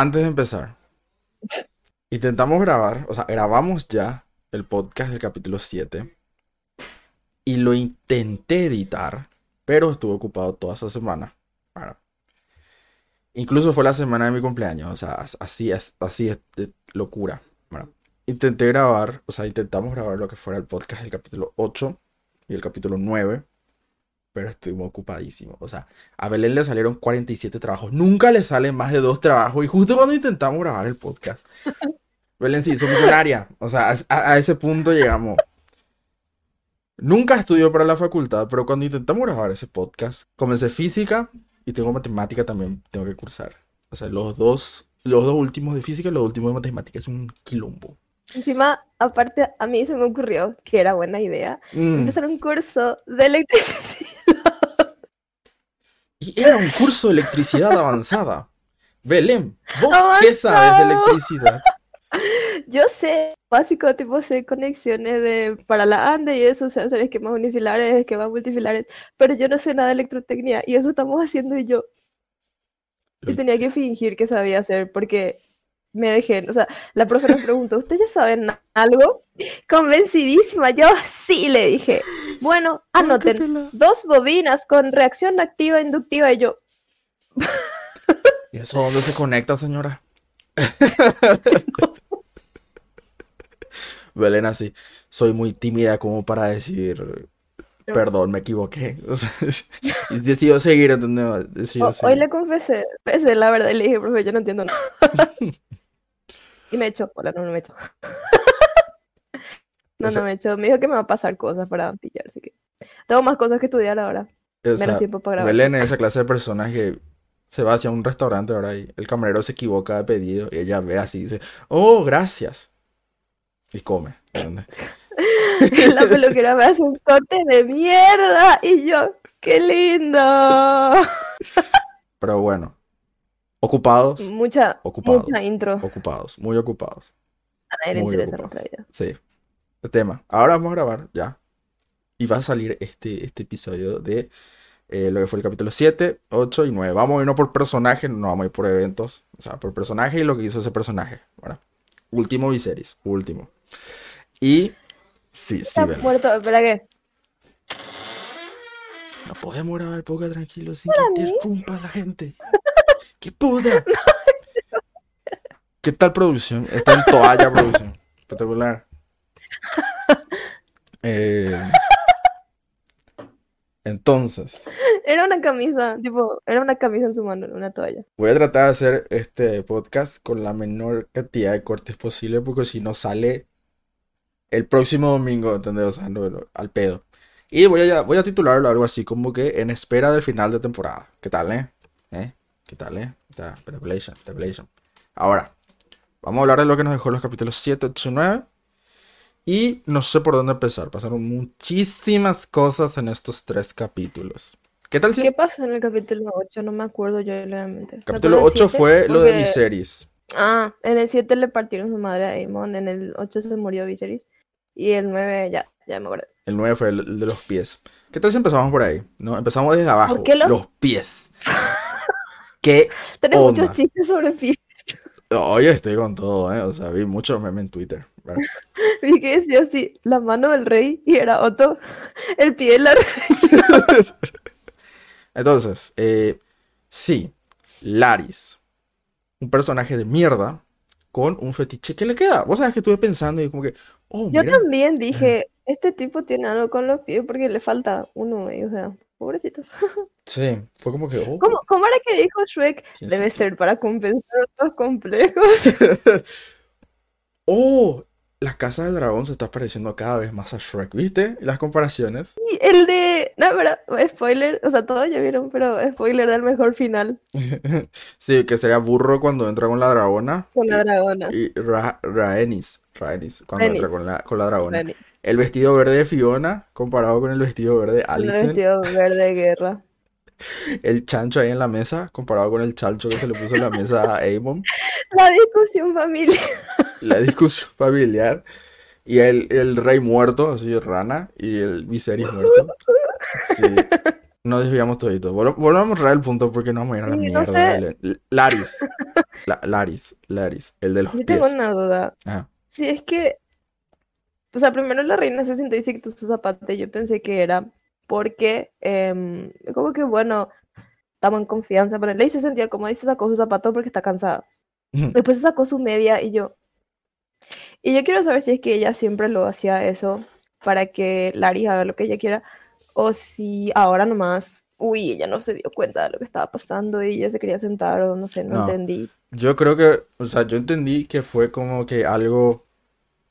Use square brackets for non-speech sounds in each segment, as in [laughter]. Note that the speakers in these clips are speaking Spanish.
Antes de empezar, intentamos grabar, o sea, grabamos ya el podcast del capítulo 7 y lo intenté editar, pero estuve ocupado toda esa semana. Bueno, incluso fue la semana de mi cumpleaños, o sea, así es, así es de locura. Bueno, intenté grabar, o sea, intentamos grabar lo que fuera el podcast del capítulo 8 y el capítulo 9, pero estoy muy ocupadísimo. O sea, a Belén le salieron 47 trabajos. Nunca le salen más de dos trabajos. Y justo cuando intentamos grabar el podcast, [laughs] Belén sí, hizo millonaria. O sea, a, a ese punto llegamos. Nunca estudió para la facultad, pero cuando intentamos grabar ese podcast, comencé física y tengo matemática también, tengo que cursar. O sea, los dos, los dos últimos de física y los últimos de matemática es un quilombo. Encima, aparte, a mí se me ocurrió que era buena idea Mm. empezar un curso de electricidad. Y era un curso de electricidad avanzada. Belén, ¿vos qué sabes de electricidad? Yo sé, básico, tipo, sé conexiones de para la ANDE y eso, sé hacer esquemas unifilares, esquemas multifilares, pero yo no sé nada de electrotecnia y eso estamos haciendo y yo. Y tenía que fingir que sabía hacer porque me dejé, o sea, la profe nos preguntó, ¿ustedes ya saben algo? Convencidísima, yo sí le dije. Bueno, qué anoten, dos bobinas con reacción activa inductiva y yo, ¿Y eso dónde se conecta, señora? [laughs] Belén así, soy muy tímida como para decir, perdón, me equivoqué. O sea, [laughs] decido seguir, ¿entendés? Decido "Oh, hoy seguir. le confesé, confesé la verdad y le dije, profe, yo no entiendo nada. [laughs] Y me echó, hola, no, no me echó. [laughs] No, O sea- no me echó, me dijo que me va a pasar cosas para pillar, así que tengo más cosas que estudiar ahora, menos sea, tiempo para grabar. Belén es esa clase de personas que se va hacia un restaurante ahora y el camarero se equivoca de pedido y ella ve así y dice, oh, gracias. Y come. [laughs] La peluquera me hace un corte de mierda y yo, qué lindo. Pero bueno, ocupados, Mucha, Ocupados. mucha intro. ocupados, muy ocupados. A nadie le interesa ocupados. nuestra vida. Sí. El tema. Ahora vamos a grabar ya. Y va a salir este, este episodio de eh, lo que fue el capítulo 7, 8 y 9. Vamos a irnos por personaje, no vamos a ir por eventos. O sea, por personaje y lo que hizo ese personaje. ¿verdad? Último Viserys, último. Y sí, sí, Está muerto, espera que. No podemos grabar poca tranquilo sin que interrumpa la gente. [laughs] ¡Qué puta! ¿Qué tal producción? Está en toalla producción. Espectacular. Eh, entonces, Era una camisa, tipo, era una camisa en su mano, no una toalla. voy a tratar de hacer este podcast con la menor cantidad de cortes posible porque si no sale el próximo domingo, ¿entendés? O sea, no, no, al pedo. Y voy a, voy a titularlo algo así como que en espera del final de temporada. ¿Qué tal, eh? ¿Eh? ¿Qué tal, eh? Está, Speculation, speculation. Ahora, vamos a hablar de lo que nos dejó los capítulos 7, 8 y 9. Y no sé por dónde empezar. Pasaron muchísimas cosas en estos tres capítulos. ¿Qué tal si ¿Qué pasó en el capítulo 8? No me acuerdo yo realmente. Me capítulo acuerdo del 8 siete, fue lo de porque- Viserys? Ah, en el 7 le partieron su madre a Aemon, en el 8 se murió Viserys. Y el 9 ya, ya me acuerdo. El 9 fue el, el de los pies. ¿Qué tal si empezamos por ahí? ¿No? Empezamos desde abajo. ¿Por qué lo- Los pies. [laughs] ¿Qué? Tenés Onda. muchos chistes sobre pie. Oye, estoy con todo, ¿eh? O sea, vi muchos memes en Twitter. ¿verdad? [laughs] Vi que decía así, la mano del rey y era Otto, el pie de la reina. [laughs] Entonces, eh, sí, Laris. Un personaje de mierda con un fetiche que le queda. Vos sabés que estuve pensando y como que, oh, Yo mira. también dije, este tipo tiene algo con los pies porque le falta uno, o sea, pobrecito. Sí, fue como que, oh, ¿Cómo, cómo era que dijo Shrek? Debe ser para compensar otros complejos. [laughs] Oh, la casa del dragón se está pareciendo cada vez más a Shrek, ¿viste? Las comparaciones. Y el de, no, pero, spoiler, o sea, todos ya vieron, pero spoiler del mejor final [laughs] Sí, que sería burro cuando entra con la dragona. con la dragona. Y Ra Rhaenys, Rhaenys, cuando entra con la, con la dragona. Dani, El vestido verde de Fiona comparado con el vestido verde de con el vestido verde de guerra. [laughs] El chancho ahí en la mesa comparado con el chancho que se le puso en la mesa a Aemon. [laughs] La discusión familiar. La discusión familiar. Y el, el rey muerto, así, rana. Y el Viserys muerto. Sí. [laughs] No desviamos todito. Vol- Volvamos a el punto porque no vamos a ir a la no mierda. sé. Laris. La- Laris. Laris. El de los Yo pies. tengo una duda. Ajá. Si es que, o sea, primero la reina se sentó y se quitó su zapato. Yo pensé que era porque, em, como que bueno, estamos en confianza. Pero Ley se sentía como y se sacó su zapato porque está cansada. Después se sacó su media y yo. Y yo quiero saber si es que ella siempre lo hacía eso para que Laris haga lo que ella quiera. O si ahora nomás, uy, ella no se dio cuenta de lo que estaba pasando y ella se quería sentar o no sé, no, No. entendí. Yo creo que, o sea, yo entendí que fue como que algo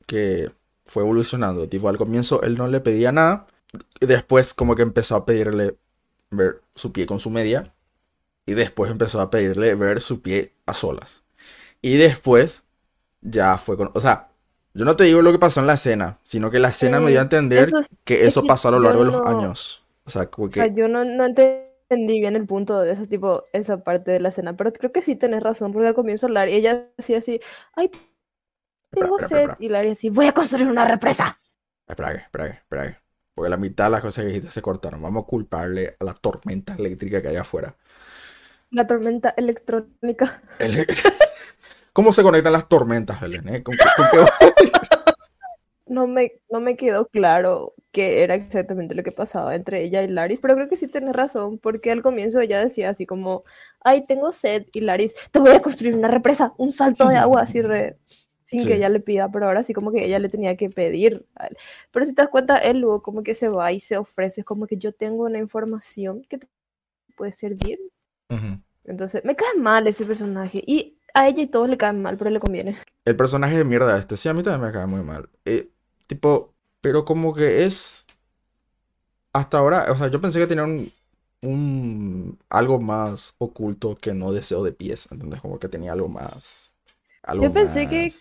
que fue evolucionando. Tipo, al comienzo él no le pedía nada. Y después como que empezó a pedirle ver su pie con su media. Y después empezó a pedirle ver su pie a solas. Y después ya fue con... O sea, yo no te digo lo que pasó en la escena, sino que la escena me dio a entender eso es- que es eso que pasó a lo largo de los años. O sea, como O sea, que... yo no, no entendí bien el punto de ese tipo, esa parte de la escena, pero creo que sí tenés razón, porque al comienzo Larry, ella decía así, ay, tengo espera, sed, espera. y Larry así, voy a construir una represa. Espera, espera, espera. que. Porque la mitad de las cosas que dijiste se cortaron. Vamos a culparle a la tormenta eléctrica que hay afuera. La tormenta electrónica. El- [laughs] ¿Cómo se conectan las tormentas, Belén? eh? ¿Con qué- con qué- No me, no me quedó claro qué era exactamente lo que pasaba entre ella y Laris, pero creo que sí tenés razón, porque al comienzo ella decía así como, ay, tengo sed, y Laris, te voy a construir una represa, un salto de agua, así re, sin Sí. que ella le pida, pero ahora sí como que ella le tenía que pedir a él. Pero si te das cuenta, él luego como que se va y se ofrece, como que yo tengo una información que te puede servir. Ujú. Entonces, me cae mal ese personaje, y a ella y todos le caen mal, pero le conviene. El personaje de mierda este, sí, a mí también me cae muy mal. Eh, tipo, pero como que es... Hasta ahora, o sea, yo pensé que tenía un, un- algo más oculto que no deseo de pies. Entonces, como que tenía algo más... Algo Yo pensé que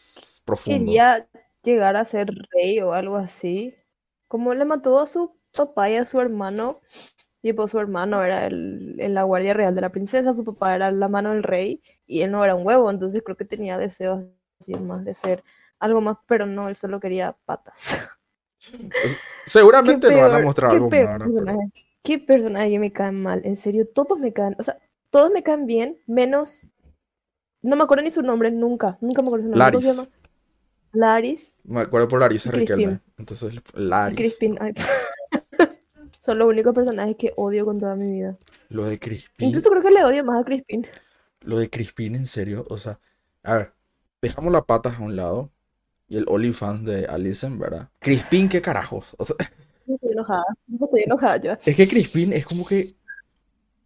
profundo. quería llegar a ser rey o algo así. Como le mató a su papá y a su hermano, tipo su hermano era el, en la guardia real de la princesa, su papá era la mano del rey y él no era un huevo, entonces creo que tenía deseos así más de ser algo más, pero no, él solo quería patas. Seguramente nos van a mostrar algo más. Qué personaje que me caen mal, en serio, todos me caen, o sea, todos me caen bien, menos, no me acuerdo ni su nombre, nunca, nunca me acuerdo su nombre, ¿cómo se Laris. llama? Laris. Me acuerdo por Crispin. Riquelme. Entonces, Laris. Crispin, ay. [laughs] Son los únicos personajes que odio con toda mi vida. Lo de Crispin. Incluso creo que le odio más a Crispin. Lo de Crispin, en serio. O sea, a ver, dejamos las patas a un lado. Y el OnlyFans de Alison, ¿verdad? Crispin, ¿qué carajos? O sea, Estoy enojada. Estoy enojada yo. es que Crispin es como que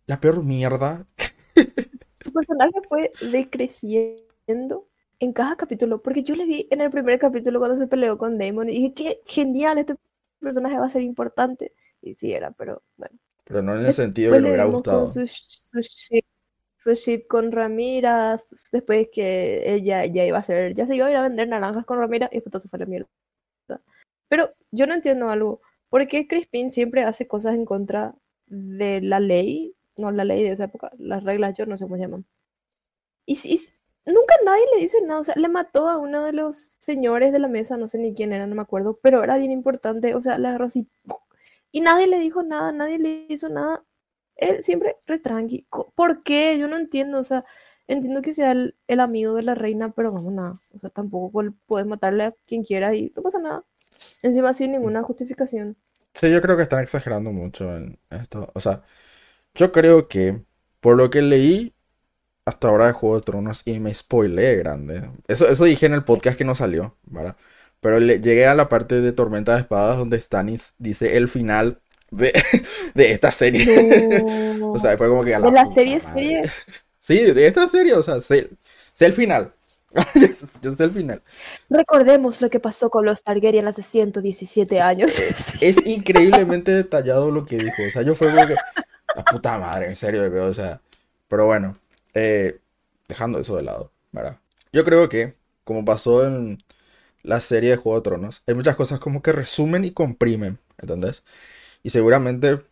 la peor mierda. [laughs] Su personaje fue decreciendo en cada capítulo. Porque yo le vi en el primer capítulo cuando se peleó con Damon y dije, qué genial, este personaje va a ser importante. Y sí era, pero bueno. Pero no en el sentido que Después le le hubiera con gustado. su, su ship, su ship con Ramira, después que ella ya iba a hacer, ya se iba a ir a vender naranjas con Ramira y después todo se fue a la mierda. Pero yo no entiendo algo. ¿Por qué Crispin siempre hace cosas en contra de la ley? No, la ley de esa época, las reglas, yo no sé cómo se llaman. Y, y nunca nadie le dice nada, o sea, le mató a uno de los señores de la mesa, no sé ni quién era, no me acuerdo, pero era bien importante, o sea, le agarró así, y nadie le dijo nada, nadie le hizo nada, él siempre re tranqui. Co- ¿Por qué? Yo no entiendo, o sea, entiendo que sea el, el amigo de la reina, pero vamos, nada, o sea, tampoco puedes matarle a quien quiera y no pasa nada. Encima sin ninguna justificación. Sí, yo creo que están exagerando mucho en esto. O sea, yo creo que por lo que leí hasta ahora de Juego de Tronos y me spoileé grande. Eso, eso dije en el podcast que no salió, ¿verdad? Pero le- llegué a la parte de Tormenta de Espadas donde Stannis dice el final de, [laughs] de esta serie. No. [laughs] O sea, fue como que a de la serie madre. serie, [laughs] Sí, de esta serie, o sea, sé, sé el final. Yo sé- Yo sé el final. recordemos lo que pasó con los Targaryen hace 117 años. Es increíblemente detallado lo que dijo. O sea, yo fue como que. La puta madre, en serio, bebé, O sea. Pero bueno, eh, dejando eso de lado, ¿verdad? Yo creo que, como pasó en la serie de Juego de Tronos, hay muchas cosas como que resumen y comprimen, ¿entendés? Y seguramente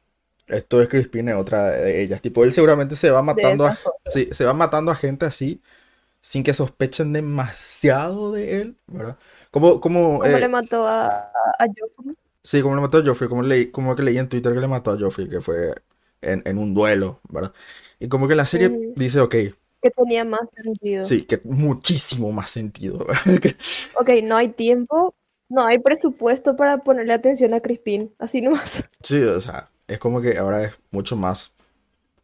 esto es Crispin, es otra de ellas. Tipo, él seguramente se va matando a, sí, se va matando a gente así, sin que sospechen demasiado de él, ¿verdad? Como, como, Como eh, le mató a, a Joffrey. Sí, como le mató a Joffrey, como, leí, como que leí en Twitter que le mató a Joffrey, que fue en, en un duelo, ¿verdad? Y como que la serie Mm, dice, ok, que tenía más sentido. sí, que muchísimo más sentido, [laughs] Ok, no hay tiempo, no hay presupuesto para ponerle atención a Crispin, así nomás. [laughs] Sí, o sea, es como que ahora es mucho más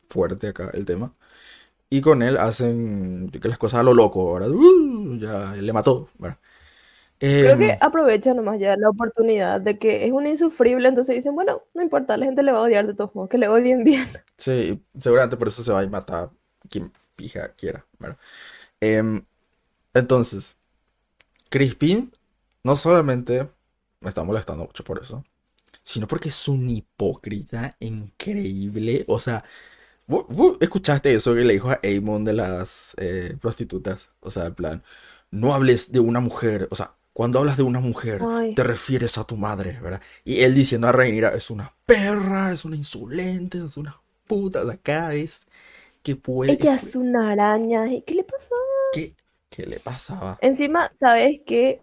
fuerte acá el tema. Y con él hacen que las cosas a lo loco, ¿verdad? Uh, ya le mató, ¿verdad? Creo que Em, aprovecha nomás ya la oportunidad de que es un insufrible, entonces dicen, bueno, no importa, la gente le va a odiar de todos modos, que le odien bien. [laughs] sí, seguramente por eso se va a matar quien pija quiera, ¿verdad? Em, entonces, Crispin no solamente me está molestando mucho por eso, sino porque es un hipócrita increíble. O sea, ¿vos, vos escuchaste eso que le dijo a Amon de las eh, prostitutas? O sea, en plan, no hables de una mujer, o sea, cuando hablas de una mujer, Ay, te refieres a tu madre, ¿verdad? Y él diciendo a Rhaenyra, es una perra, es una insolente, es una puta, cada vez que puede, ella es una araña, ¿y qué le pasó? ¿qué, qué le pasaba? Encima, ¿sabes qué?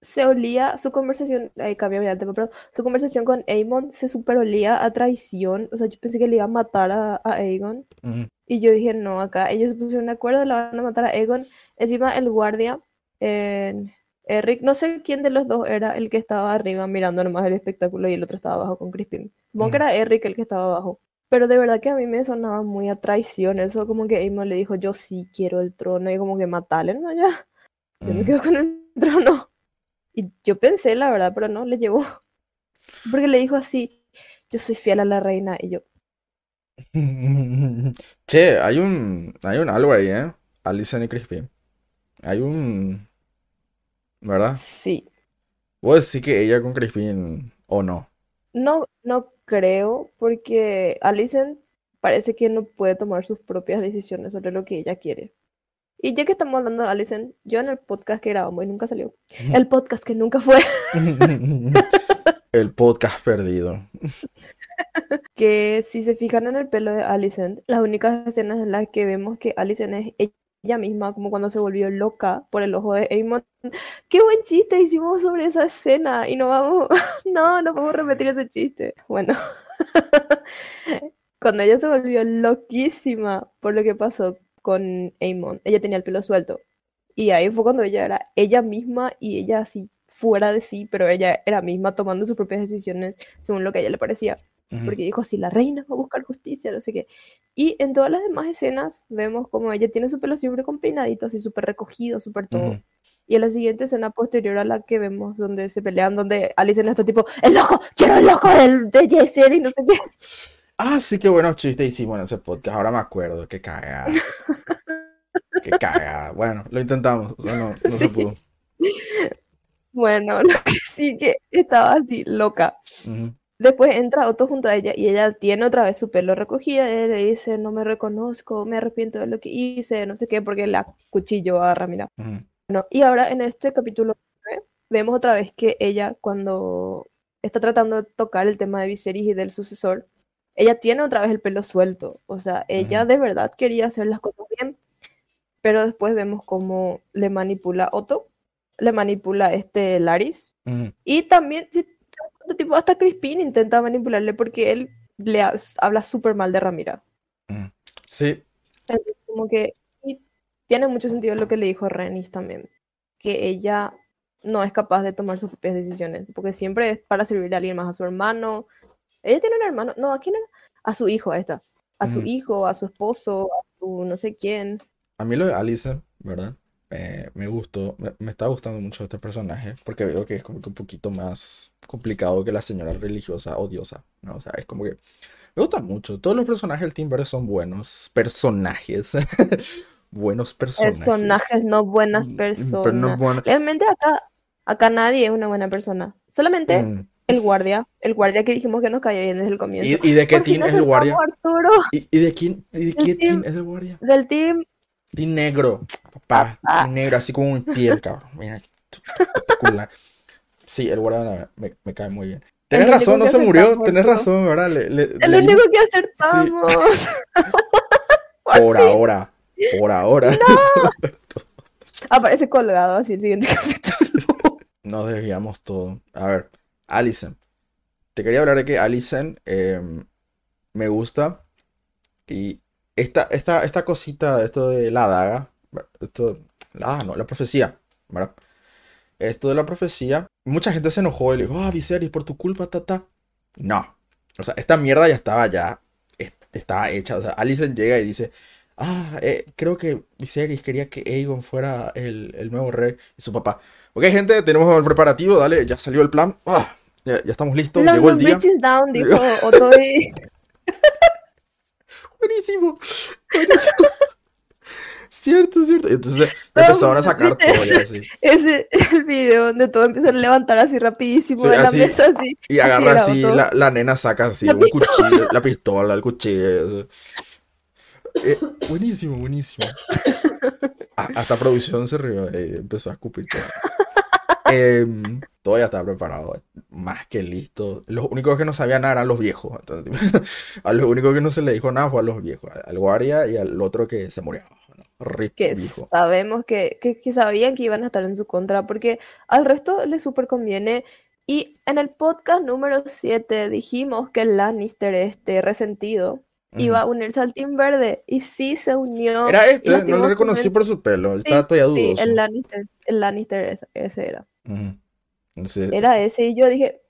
Se olía su conversación, ahí cambia el tema, pero su conversación con Aemon se super olía a traición, o sea, yo pensé que le iba a matar a, a Aegon, y yo dije, no, acá ellos se pusieron de acuerdo, la van a matar a Aegon, encima el guardia, eh, Eric, no sé quién de los dos era el que estaba arriba mirando nomás el espectáculo y el otro estaba abajo con Crispin, supongo que ujú, era Eric el que estaba abajo. Pero de verdad que a mí me sonaba muy a traición, eso como que Aemon le dijo, yo sí quiero el trono, y como que matale, ¿no? Ya, yo me ujú. quedo con el [laughs] trono. Y yo pensé, la verdad, pero no, le llevó. Porque le dijo así, yo soy fiel a la reina. Y yo, [laughs] Che, hay un, hay un algo ahí, ¿eh? Alicent y Crispin. Hay un, ¿verdad? sí. Vos decís que ella con Crispin o no. No, no creo, porque Alicent parece que no puede tomar sus propias decisiones sobre lo que ella quiere. Y ya que estamos hablando de Alicent, yo en el podcast que grabamos y nunca salió, el podcast que nunca fue, [laughs] [laughs] El podcast perdido. que si se fijan en el pelo de Alicent, las únicas escenas en las que vemos que Alicent es ella misma, como cuando se volvió loca por el ojo de Aemon. Qué buen chiste hicimos sobre esa escena y no vamos, [laughs] no, no podemos repetir ese chiste. Bueno, [laughs] cuando ella se volvió loquísima por lo que pasó con Aemon, ella tenía el pelo suelto. Y ahí fue cuando ella era ella misma y ella así fuera de sí, pero ella era misma tomando sus propias decisiones según lo que a ella le parecía Ujú, porque dijo así, la reina va a buscar justicia, no sé qué. Y en todas las demás escenas vemos como ella tiene su pelo siempre con peinadito, así súper recogido, súper todo. ujú. Y en la siguiente escena posterior a la que vemos donde se pelean, donde Alice está tipo, el loco, quiero el loco del, de Jason y no sé qué. Ah, sí, qué buenos chistes hicimos en ese podcast. Ahora me acuerdo. Qué cagada. Qué cagada. Bueno, lo intentamos. o sea, no, no se pudo. Bueno, lo que sí que estaba así, loca. Ujú, Después entra Otto junto a ella y ella tiene otra vez su pelo recogido. Ella le dice, no me reconozco, me arrepiento de lo que hice, no sé qué, porque la cuchillo a Ramira. Bueno, y ahora en este capítulo 9 vemos otra vez que ella cuando está tratando de tocar el tema de Viserys y del sucesor, ella tiene otra vez el pelo suelto. O sea, ella de verdad quería hacer las cosas bien, pero después vemos cómo le manipula Otto, le manipula este Laris, y también, si tipo, hasta Crispin intenta manipularle porque él le ha- habla súper mal de Ramira. ujú. Sí, Entonces, como que y tiene mucho sentido lo que le dijo Renis también, que ella no es capaz de tomar sus propias decisiones, porque siempre es para servirle a alguien más, a su hermano. Ella tiene un hermano, no, ¿a quién era? A su hijo, ahí está. A su ujú. hijo, a su esposo, a su no sé quién. A mí lo de Alice, ¿verdad? Me, me gustó, me, me está gustando mucho este personaje, porque veo que es como que un poquito más complicado que la señora religiosa odiosa, ¿no? O sea, es como que me gusta mucho. Todos los personajes del Team Verde son buenos personajes. [laughs] Buenos personajes. Personajes, no buenas Mm, Pero no personas. Realmente acá, acá nadie es una buena persona. Solamente Mm. el guardia, el guardia que dijimos que nos caía bien desde el comienzo. ¿Y, y de qué team es el guardia? ¿Y, y de quién, y de qué team- team es el guardia? del team Team negro, papá. Papá. Negro, así como un piel, cabrón. Mira, espectacular. Sí, el guardia me, me cae muy bien. Tenés razón, no se murió. Tenés razón, ¿verdad? Le, le- único que acertamos. [laughs] Por ahora. Por ahora. [laughs] Aparece colgado así el siguiente [laughs] capítulo. Nos desviamos todo. A ver, Alicent. Te quería hablar de que Alicent eh, me gusta Y esta, esta, esta cosita, esto de la daga, esto, daga no, la profecía, ¿verdad? Esto de la profecía, mucha gente se enojó y le dijo, ah, Viserys, por tu culpa, tata. No. O sea, esta mierda ya estaba ya, estaba hecha. O sea, Alicent llega y dice, ah, eh, creo que Viserys quería que Aegon fuera el, el, nuevo rey y su papá. Ok, gente, tenemos el preparativo, dale, ya salió el plan. Ah, ya, ya, estamos listos, llegó el día. Down, dijo [laughs] Otoy. buenísimo, buenísimo. Cierto, cierto. Entonces [laughs] empezaron a sacar todo ya así. [laughs] Ese el video donde todo empieza a levantar así rapidísimo de la mesa así. Y agarra así, la, la, nena saca así la un cuchillo, la pistola, el cuchillo. Eh, buenísimo, buenísimo. [laughs] hasta producción se rió, eh, empezó a escupir todo. Em, todo ya estaba preparado, más que listo. Los únicos que no sabían nada eran los viejos. [laughs] a los únicos que no se le dijo nada fue a los viejos, al guardia y al otro que se murió que sabemos que, que, sabían que iban a estar en su contra, porque al resto les súper conviene. Y en el podcast número 7 dijimos que Lannister, este resentido, iba a unirse al Team Verde, y sí se unió. Era este, no lo reconocí por su pelo, estaba todavía dudoso. Sí, el Lannister, el Lannister ese, era. Era ese, y yo dije,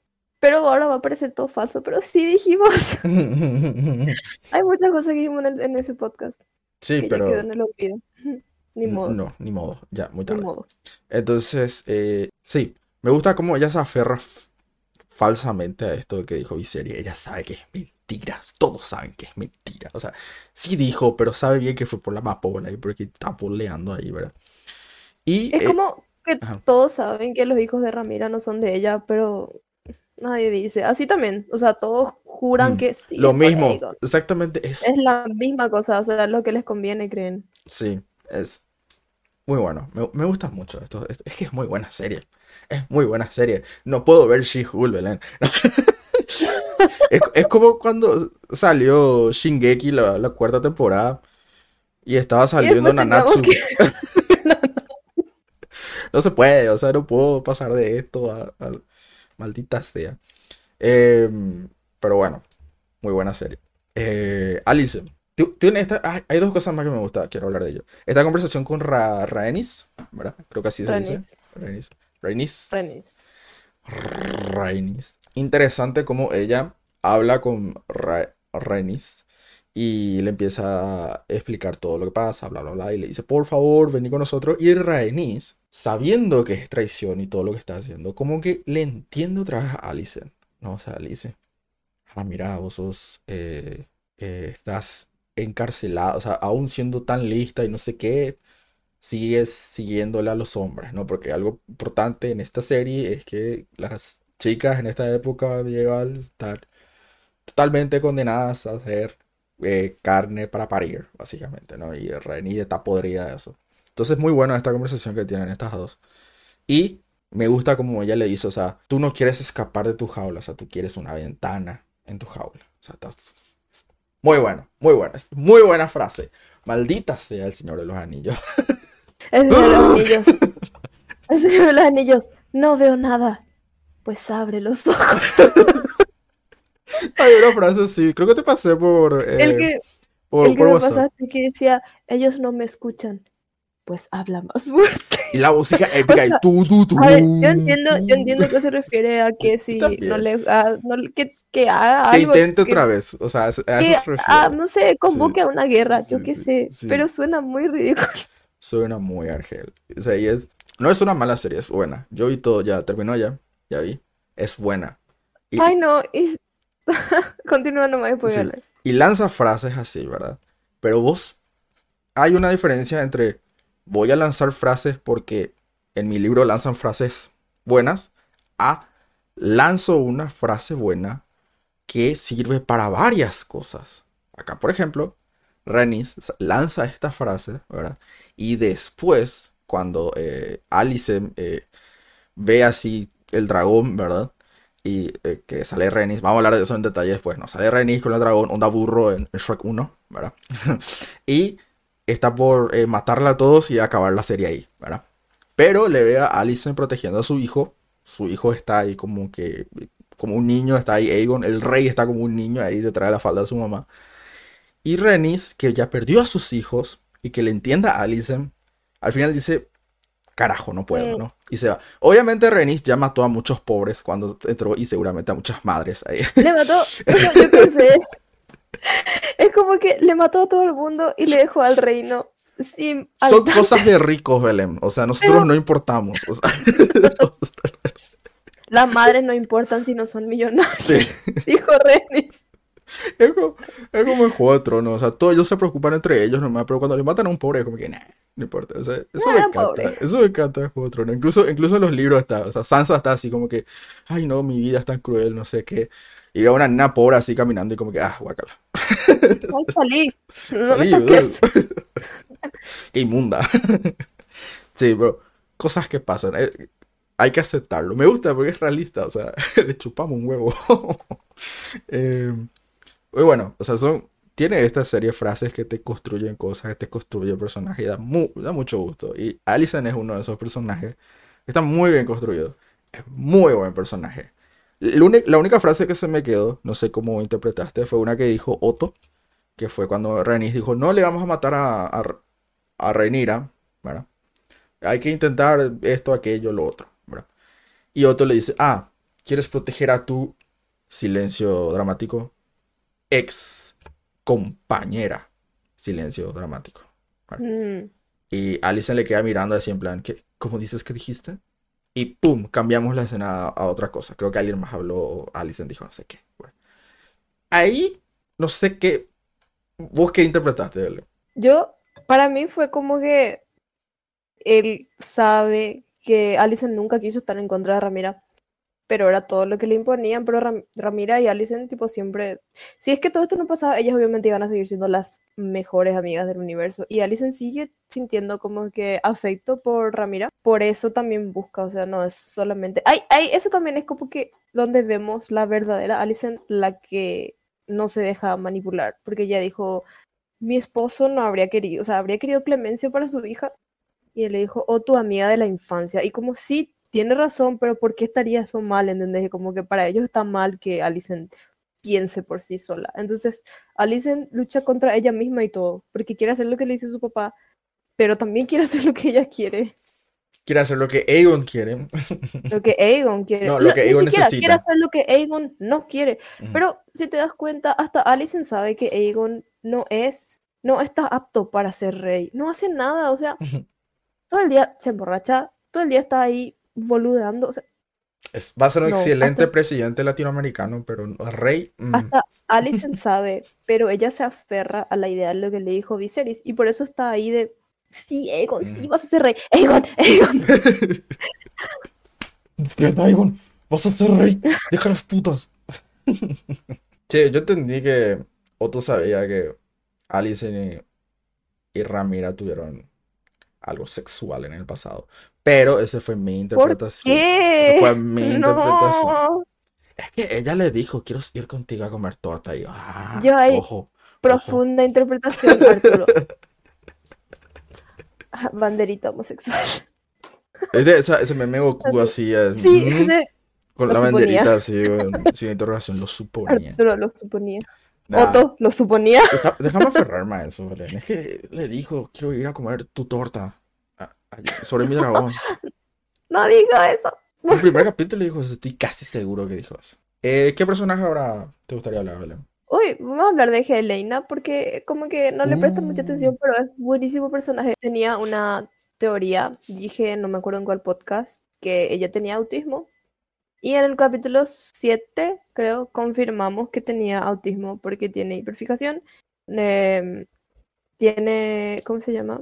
pero ahora va a parecer todo falso, pero sí dijimos. [laughs] Hay muchas cosas que dijimos en ese podcast. Sí, pero. [laughs] Ni modo. No, ni modo. Ya, muy tarde. Ni modo. Entonces, eh, sí. Me gusta cómo ella se aferra falsamente a esto que dijo Viseria. Ella sabe que es mentira. Todos saben que es mentira. O sea, sí dijo, pero sabe bien que fue por la mapola y porque está boleando ahí, ¿verdad? Y, es eh, como que todos saben que los hijos de Ramira no son de ella, pero nadie dice. Así también, o sea, todos juran mm, que sí. Lo mismo, exactamente es. Es la misma cosa, o sea, lo que les conviene, creen. Sí, es muy bueno. Me, gusta mucho esto. Es, que es muy buena serie. Es muy buena serie. No puedo ver She-Hulk, Belén. [laughs] es, como cuando salió Shingeki la, cuarta temporada y estaba saliendo Nanatsu. No se puede, o sea, no puedo pasar de esto a Maldita sea. Em, pero bueno, muy buena serie. Eh, Alice, tiene esta, hay dos cosas más que me gusta, quiero hablar de ello. Esta conversación con Ra Rhaenys, ¿verdad? Creo que así se dice. Rhaenys. Rhaenys. Rhaenys. Interesante cómo ella habla con Ra y le empieza a explicar todo lo que pasa, bla, bla, bla, y le dice, por favor, vení con nosotros. Y Rhaenys sabiendo que es traición y todo lo que está haciendo, como que le entiende otra vez a Alice. No, o sea, Alice, ah, mira, vos sos, eh, eh, estás encarcelada, o sea, aún siendo tan lista y no sé qué, sigues siguiéndole a los hombres, ¿no? Porque algo importante en esta serie es que las chicas en esta época medieval están totalmente condenadas a hacer eh, carne para parir, básicamente, ¿no? Y Reni está podrida de eso. Entonces, muy buena esta conversación que tienen estas dos. Y me gusta como ella le dice, o sea, tú no quieres escapar de tu jaula, o sea, tú quieres una ventana en tu jaula. O sea, estás... Muy bueno, muy buena, muy buena frase. Maldita sea el Señor de los Anillos. [laughs] El Señor de los [laughs] Anillos. El Señor de los Anillos. No veo nada. Pues abre los ojos. [laughs] Hay una frase así, creo que te pasé por... el que, por, el que me pasaste que decía, ellos no me escuchan pues habla más fuerte. Y la música [laughs] épica y tú, tú, tú. yo entiendo, yo entiendo que se refiere a que [laughs] si no le, que, que haga algo. Que intente otra vez, o sea, a eso se refiere. no sé, convoque a una guerra, yo qué sé, pero suena muy ridículo. Suena muy argel. O sea, y es, no es una mala serie, es buena. Yo vi todo, ya terminó ya, ya vi. Es buena. Ay, no, y... [laughs] continúa nomás después Y lanza frases así, ¿verdad? Pero vos, hay una diferencia entre voy a lanzar frases porque en mi libro lanzan frases buenas, a lanzo una frase buena que sirve para varias cosas. Acá, por ejemplo, Renis lanza esta frase, ¿verdad? Y después, cuando eh, Alice eh, ve así el dragón, ¿verdad? Y eh, que sale Renis, vamos a hablar de eso en detalle después, ¿no? Sale Renis con el dragón, onda burro en Shrek 1, ¿verdad? [laughs] y está por eh, matarla a todos y acabar la serie ahí, ¿verdad? Pero le ve a Alicent protegiendo a su hijo. Su hijo está ahí como que, como un niño, está ahí Aegon, el rey está como un niño ahí detrás de la falda de su mamá. Y Renis, que ya perdió a sus hijos y que le entienda a Alicent, al final dice, carajo, no puedo. ¿no? Y se va. Obviamente Renis ya mató a muchos pobres cuando entró y seguramente a muchas madres ahí. Le mató, [laughs] yo, yo pensé, es como que le mató a todo el mundo y le dejó al reino sin Son cosas de ricos, Belén. O sea, nosotros Pero- no importamos. O sea, [laughs] Las madres no importan si no son millonarios, sí. [laughs] dijo Renis. [laughs] Es como, es como en Juego de Tronos. O sea, todos ellos se preocupan entre ellos nomás. Pero cuando le matan a un pobre, es como que, nah, no importa. O sea, eso me encanta. pobre. Eso me encanta de Juego de Tronos. Incluso, incluso en los libros está. O sea, Sansa está así como que, ay no, mi vida es tan cruel, no sé qué. Y ve una nena pobre así caminando y como que, ah, guácala. Ay, [laughs] salí, no Salí, me. [laughs] Qué inmunda. Sí, pero cosas que pasan. eh, hay que aceptarlo. Me gusta porque es realista. O sea, le chupamos un huevo. Eh, y bueno, o sea, son. Tiene esta serie de frases que te construyen cosas, que te construye personajes y da, da mucho gusto. Y Alicent es uno de esos personajes que está muy bien construido. Es muy buen personaje. La única frase que se me quedó, no sé cómo interpretaste, fue una que dijo Otto, que fue cuando Rhaenys dijo, no le vamos a matar a, a, a ¿verdad? Hay que intentar esto, aquello, lo otro, ¿verdad? Y Otto le dice, ah, ¿quieres proteger a tu silencio dramático? Ex compañera. Silencio dramático. Mm, Y Alicent le queda mirando así en plan, ¿qué? ¿Cómo dices que dijiste? Y pum, cambiamos la escena a, otra cosa. Creo que alguien más habló, Alicent dijo no sé qué. Bueno. Ahí, no sé qué. ¿Vos qué interpretaste? Yo, para mí fue como que él sabe que Alicent nunca quiso estar en contra de Ramira, pero era todo lo que le imponían, pero Ram- Ramira y Alicent tipo siempre, si es que todo esto no pasaba, ellas obviamente iban a seguir siendo las mejores amigas del universo y Alicent sigue sintiendo como que afecto por Ramira, por eso también busca, o sea, no es solamente, ay, ay, eso también es como que donde vemos la verdadera Alicent, la que no se deja manipular, porque ella dijo, mi esposo no habría querido, o sea, habría querido clemencia para su hija. Y él le dijo, o tu amiga de la infancia. Y como sí, tiene razón, pero ¿por qué estaría eso mal? ¿Entendés? Como que para ellos está mal que Alicent piense por sí sola. Entonces, Alicent lucha contra ella misma y todo, porque quiere hacer lo que le dice su papá, pero también quiere [laughs] hacer lo que ella quiere, Quiere hacer lo que Aegon quiere. lo que Aegon quiere. No, lo que Aegon quiere necesita. hacer lo que Aegon no quiere. Pero si te das cuenta, hasta Alicent sabe que Aegon no es, no está apto para ser rey. No hace nada, o sea, todo el día se emborracha, todo el día está ahí boludeando. O sea, Es- va a ser un No, excelente hasta- presidente latinoamericano, pero no- rey. mm. hasta Alicent sabe, pero ella se aferra a la idea de lo que le dijo Viserys y por eso está ahí de, sí, Aegon, sí, Mm. vas a ser rey. Aegon, [laughs] Aegon. Despierta, Aegon. Vas a ser rey. Deja las putas. [laughs] Che, yo entendí que Otto sabía que Alicent y, y Ramira tuvieron algo sexual en el pasado. Pero esa fue mi ¿Por interpretación. qué? Esa fue mi [laughs] interpretación. No. Es que ella le dijo, quiero ir contigo a comer torta. Y yo, ah, Yo ahí- ojo. Profunda interpretación, Arturo. Ah, Banderita homosexual. Es de esa- ese meme Goku así, es, Sí, mm, ese con lo la suponía. banderita así, sin interrogación, lo suponía. Arturo lo suponía. Nah. Otto lo suponía. Deja- déjame aferrarme a eso, Belén. Es que le dijo, quiero ir a comer tu torta sobre mi dragón. [laughs] No diga eso. En el primer capítulo le dijo eso, estoy casi seguro que dijo eso. Eh, ¿qué personaje ahora te gustaría hablar, Belén? Uy, vamos a hablar de Helena porque como que no le prestan mucha atención, pero es buenísimo personaje. Tenía una teoría, dije, no me acuerdo en cuál podcast, que ella tenía autismo. Y en el capítulo 7, creo, confirmamos que tenía autismo porque tiene hiperfijación. em, tiene, ¿cómo se llama?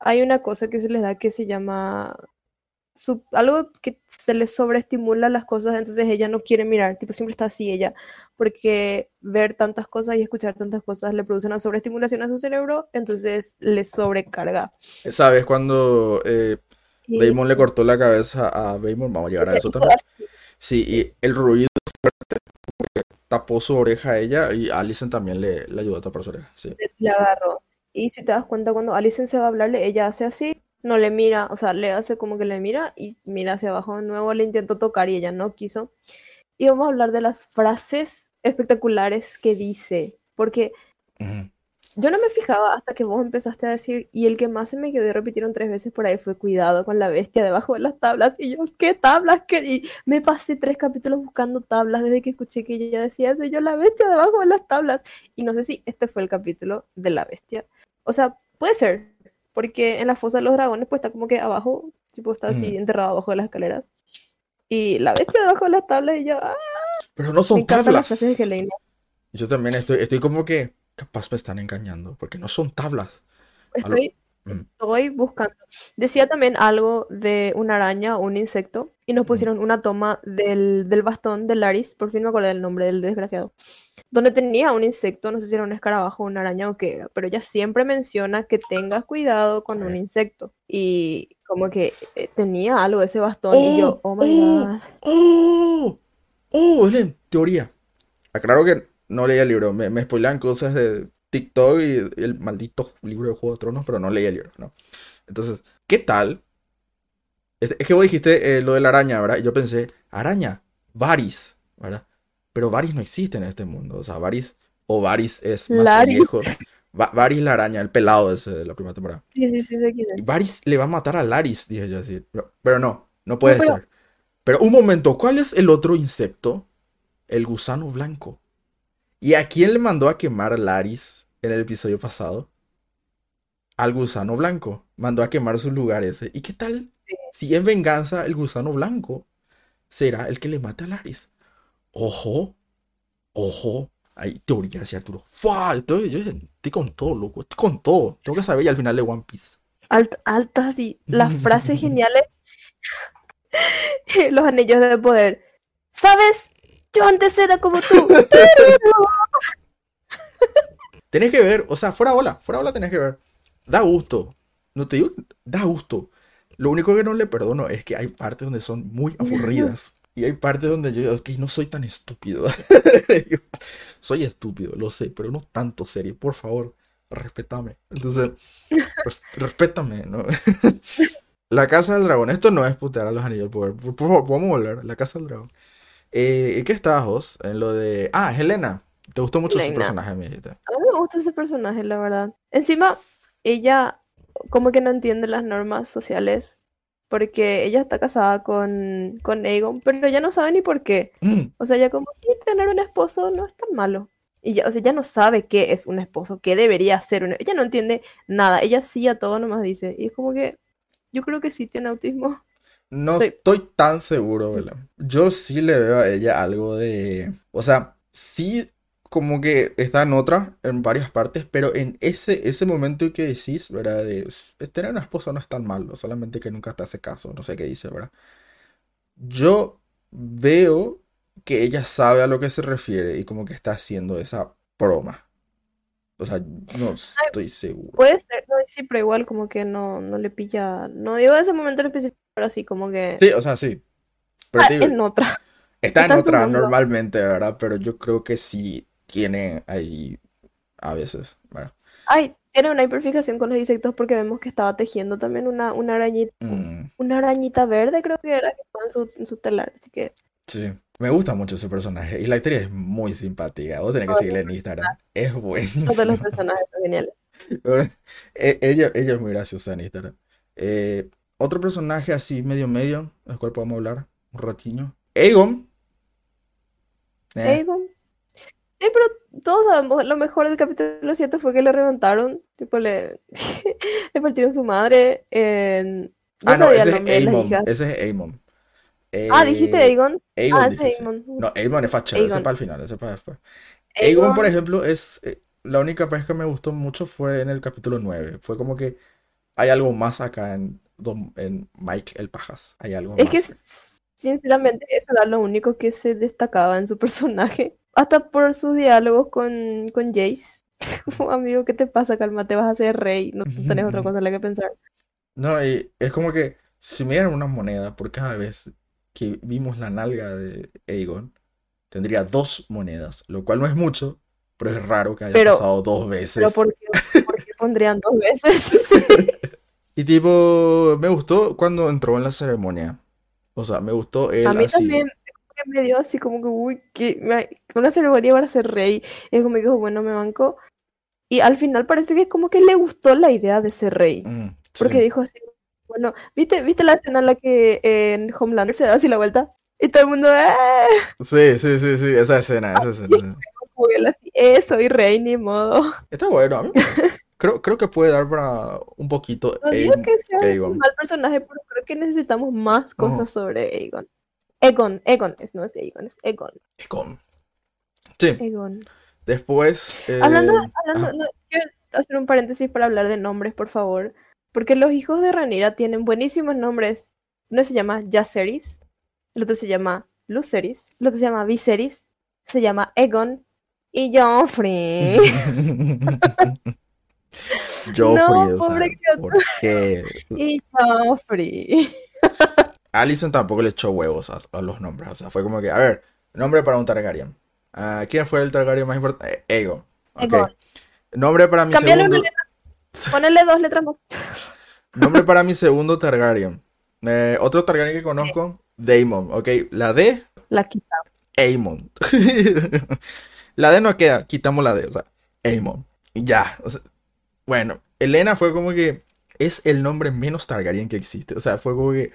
Hay una cosa que se les da que se llama sub- algo que se le sobreestimula las cosas, entonces ella no quiere mirar, tipo siempre está así ella, porque ver tantas cosas y escuchar tantas cosas le produce una sobreestimulación a su cerebro, entonces le sobrecarga. ¿Sabes cuando eh, Damon le cortó la cabeza a Damon? Vamos a llegar a [laughs] eso también. Sí, y el ruido fuerte tapó su oreja a ella y Alicent también le, le ayudó a tapar su oreja. Sí. le agarró. Y si te das cuenta, cuando Alicent se va a hablarle, ella hace así, no le mira, o sea, le hace como que le mira y mira hacia abajo de nuevo, le intentó tocar y ella no quiso. Y vamos a hablar de las frases espectaculares que dice, porque. Yo no me fijaba hasta que vos empezaste a decir, y el que más se me quedó y repitieron tres veces por ahí fue cuidado con la bestia debajo de las tablas. Y yo, ¿qué tablas? ¿Qué? Y me pasé tres capítulos buscando tablas desde que escuché que ella decía eso. Y yo, la bestia debajo de las tablas. Y no sé si este fue el capítulo de la bestia. O sea, puede ser, porque en la fosa de los dragones, pues está como que abajo, tipo está así Ujú. enterrado abajo de las escaleras. Y la bestia debajo de las tablas, y yo, ah, Pero no me son encantan las frases de tablas. Yo también estoy, estoy como que capaz me están engañando, porque no son tablas. A lo- Estoy, Mm. estoy buscando. Decía también algo de una araña o un insecto y nos pusieron una toma del, del bastón de Laris, por fin me acordé del nombre del desgraciado, donde tenía un insecto, no sé si era un escarabajo, una araña o qué era, pero ella siempre menciona que tengas cuidado con un insecto y como que eh, tenía algo ese bastón y yo, oh my oh, god. oh, oh, teoría. Aclaro que no leía el libro, me, me spoilan cosas de TikTok y el maldito libro de Juego de Tronos, pero no leía el libro, ¿no? Entonces, ¿qué tal? Es, es que vos dijiste eh, lo de la araña, ¿verdad? Y yo pensé, araña, Varys, ¿verdad? Pero Varys no existe en este mundo, o sea, Varys, o Varys es más viejo. Va- Varys la araña, el pelado ese de la primera temporada. Sí, sí, sí, es. Varys le va a matar a Laris, dije yo así. Pero, pero no, no puede pero- ser. Pero un momento, ¿cuál es el otro insecto? El gusano blanco. ¿Y a quién le mandó a quemar Laris en el episodio pasado? Al gusano blanco. Mandó a quemar su lugar ese. ¿Y qué tal? Si en venganza el gusano blanco será el que le mate a Laris. Ojo, ojo. Hay teorías, ¿sí, Arturo? ¡Fua! Estoy, yo estoy con todo, loco. Estoy con todo. Tengo que saber ya al final de One Piece. Alt- altas y las [laughs] frases geniales. [laughs] Los anillos de poder. ¿Sabes? Yo antes era como tú. [laughs] Tenés que ver, o sea, fuera bola, fuera bola tenés que ver. Da gusto. No te digo, da gusto. Lo único que no le perdono es que hay partes donde son muy aburridas. [laughs] Y hay partes donde yo digo, ok, no soy tan estúpido. [laughs] Soy estúpido, lo sé, pero no tanto serio. Por favor, respétame. Entonces, res- respétame, ¿no? La Casa del Dragón. Esto no es putear a los anillos del poder. Por, por favor, podemos volver. La Casa del Dragón. Eh, ¿y qué estabas vos? En lo de... Ah, Helena. ¿Te gustó mucho ese Helena. personaje, me dijiste? A mí me gusta ese personaje, la verdad. Encima, ella como que no entiende las normas sociales. Porque ella está casada con, con Aegon, pero ella no sabe ni por qué. Mm. O sea, ella como si tener un esposo no es tan malo. Y ya, o sea, ella no sabe qué es un esposo, qué debería ser un... Ella no entiende nada, ella sí a todo nomás dice. Y es como que yo creo que sí tiene autismo. No Sí. estoy tan seguro, Belén. Yo sí le veo a ella algo de... O sea, sí como que está en otra, en varias partes, pero en ese, ese momento que decís, ¿verdad? De tener una esposa no es tan malo, solamente que nunca te hace caso, no sé qué dice, ¿verdad? Yo veo que ella sabe a lo que se refiere y como que está haciendo esa broma. O sea, no estoy seguro. Puede ser, no, sí, pero igual como que no, no le pilla... No digo de ese momento en específico, pero así como que... Sí, o sea, sí. Pero digo, en otra. Está en Está otra normalmente, ¿verdad? Pero yo creo que sí tiene ahí a veces, ¿verdad? Ay, tiene una hiperfijación con los insectos porque vemos que estaba tejiendo también una, una arañita, Mm, una arañita verde creo que era que estaba en su, en su telar, así que sí. Me gusta mucho ese personaje y la historia es muy simpática. Vos tenés que seguirle en Instagram. Es todos los buenísimo. personajes son geniales. [laughs] E- Ella, ella es muy graciosa en Instagram. Eh, otro personaje así medio medio, del cual podemos hablar un ratinho. Aegon. Eh, Aegon. Sí, pero todos lo mejor del capítulo 7 fue que le remontaron, tipo le, [laughs] le partieron su madre en... Ah, no, ese es Aemon. Ese es Aemon. Ah, dijiste Eh, Aegon. Aegon Ah, dije, ese sí. Aemon. No, Aemon es fachero, ese Aegon. para el final, ese para después. Aegon, por Aegon, ejemplo, es eh, la única vez que me gustó mucho fue en el capítulo 9. Fue como que hay algo más acá en, en Mike el Pajas. Hay algo Es que, sinceramente, eso era lo único que se destacaba en su [laughs] personaje. Hasta por sus diálogos con, con Jace. [laughs] Amigo, ¿qué te pasa? Calma, te vas a hacer rey. No tenés otra cosa en la que pensar. No, y es como que si me dieran una moneda por cada vez que vimos la nalga de Aegon, tendría dos monedas, lo cual no es mucho, pero es raro que haya Pero- pasado dos veces. Pero ¿por qué, por qué pondrían dos veces? [laughs] Y tipo, me gustó cuando entró en la ceremonia. O sea, me gustó él A mí así. también que me dio así como que, uy, que me- una ceremonia para ser rey. Es como que, bueno, me banco. Y al final parece que como que le gustó la idea de ser rey. Mm, Porque sí. dijo así, bueno, ¿viste, ¿viste la escena en la que en Homelander se da así la vuelta? Y todo el mundo, ¡eh! Sí, sí, sí, sí, esa escena, esa escena. Así, eh, soy rey, ni modo. Está bueno, a mí [laughs] creo, creo que puede dar para un poquito No digo Aegon. que sea un mal personaje, pero creo que necesitamos más cosas sobre Aegon. Egon, Egon, es- no es Aegon, es Egon, Aegon. Sí, Egon. después... eh, Hablando, ajá. hablando, no, quiero hacer un paréntesis para hablar de nombres, por favor. Porque los hijos de Ranira tienen buenísimos nombres. Uno se llama Jaceris, el otro se llama Luceris, el otro se llama Viserys, se llama Egon y Joffrey. [laughs] Joffrey, o sea, pobre criatura. ¿por qué? y Joffrey. [laughs] Allison tampoco le echó huevos a, a los nombres. O sea, fue como que, a ver, nombre para un Targaryen. Ah, ¿Quién fue el Targaryen más importante? Eh, Aegon. Ok. Egon. Nombre para mi Cambiale una segundo. Ponele dos letras más. Nombre para mi segundo Targaryen. Eh, otro Targaryen que conozco, Daemon. Ok, la D, La quita. Aemon. [laughs] la D no queda, quitamos la D, o sea, Aemon. Ya, o sea, bueno, Elena fue como que es el nombre menos Targaryen que existe. O sea, fue como que.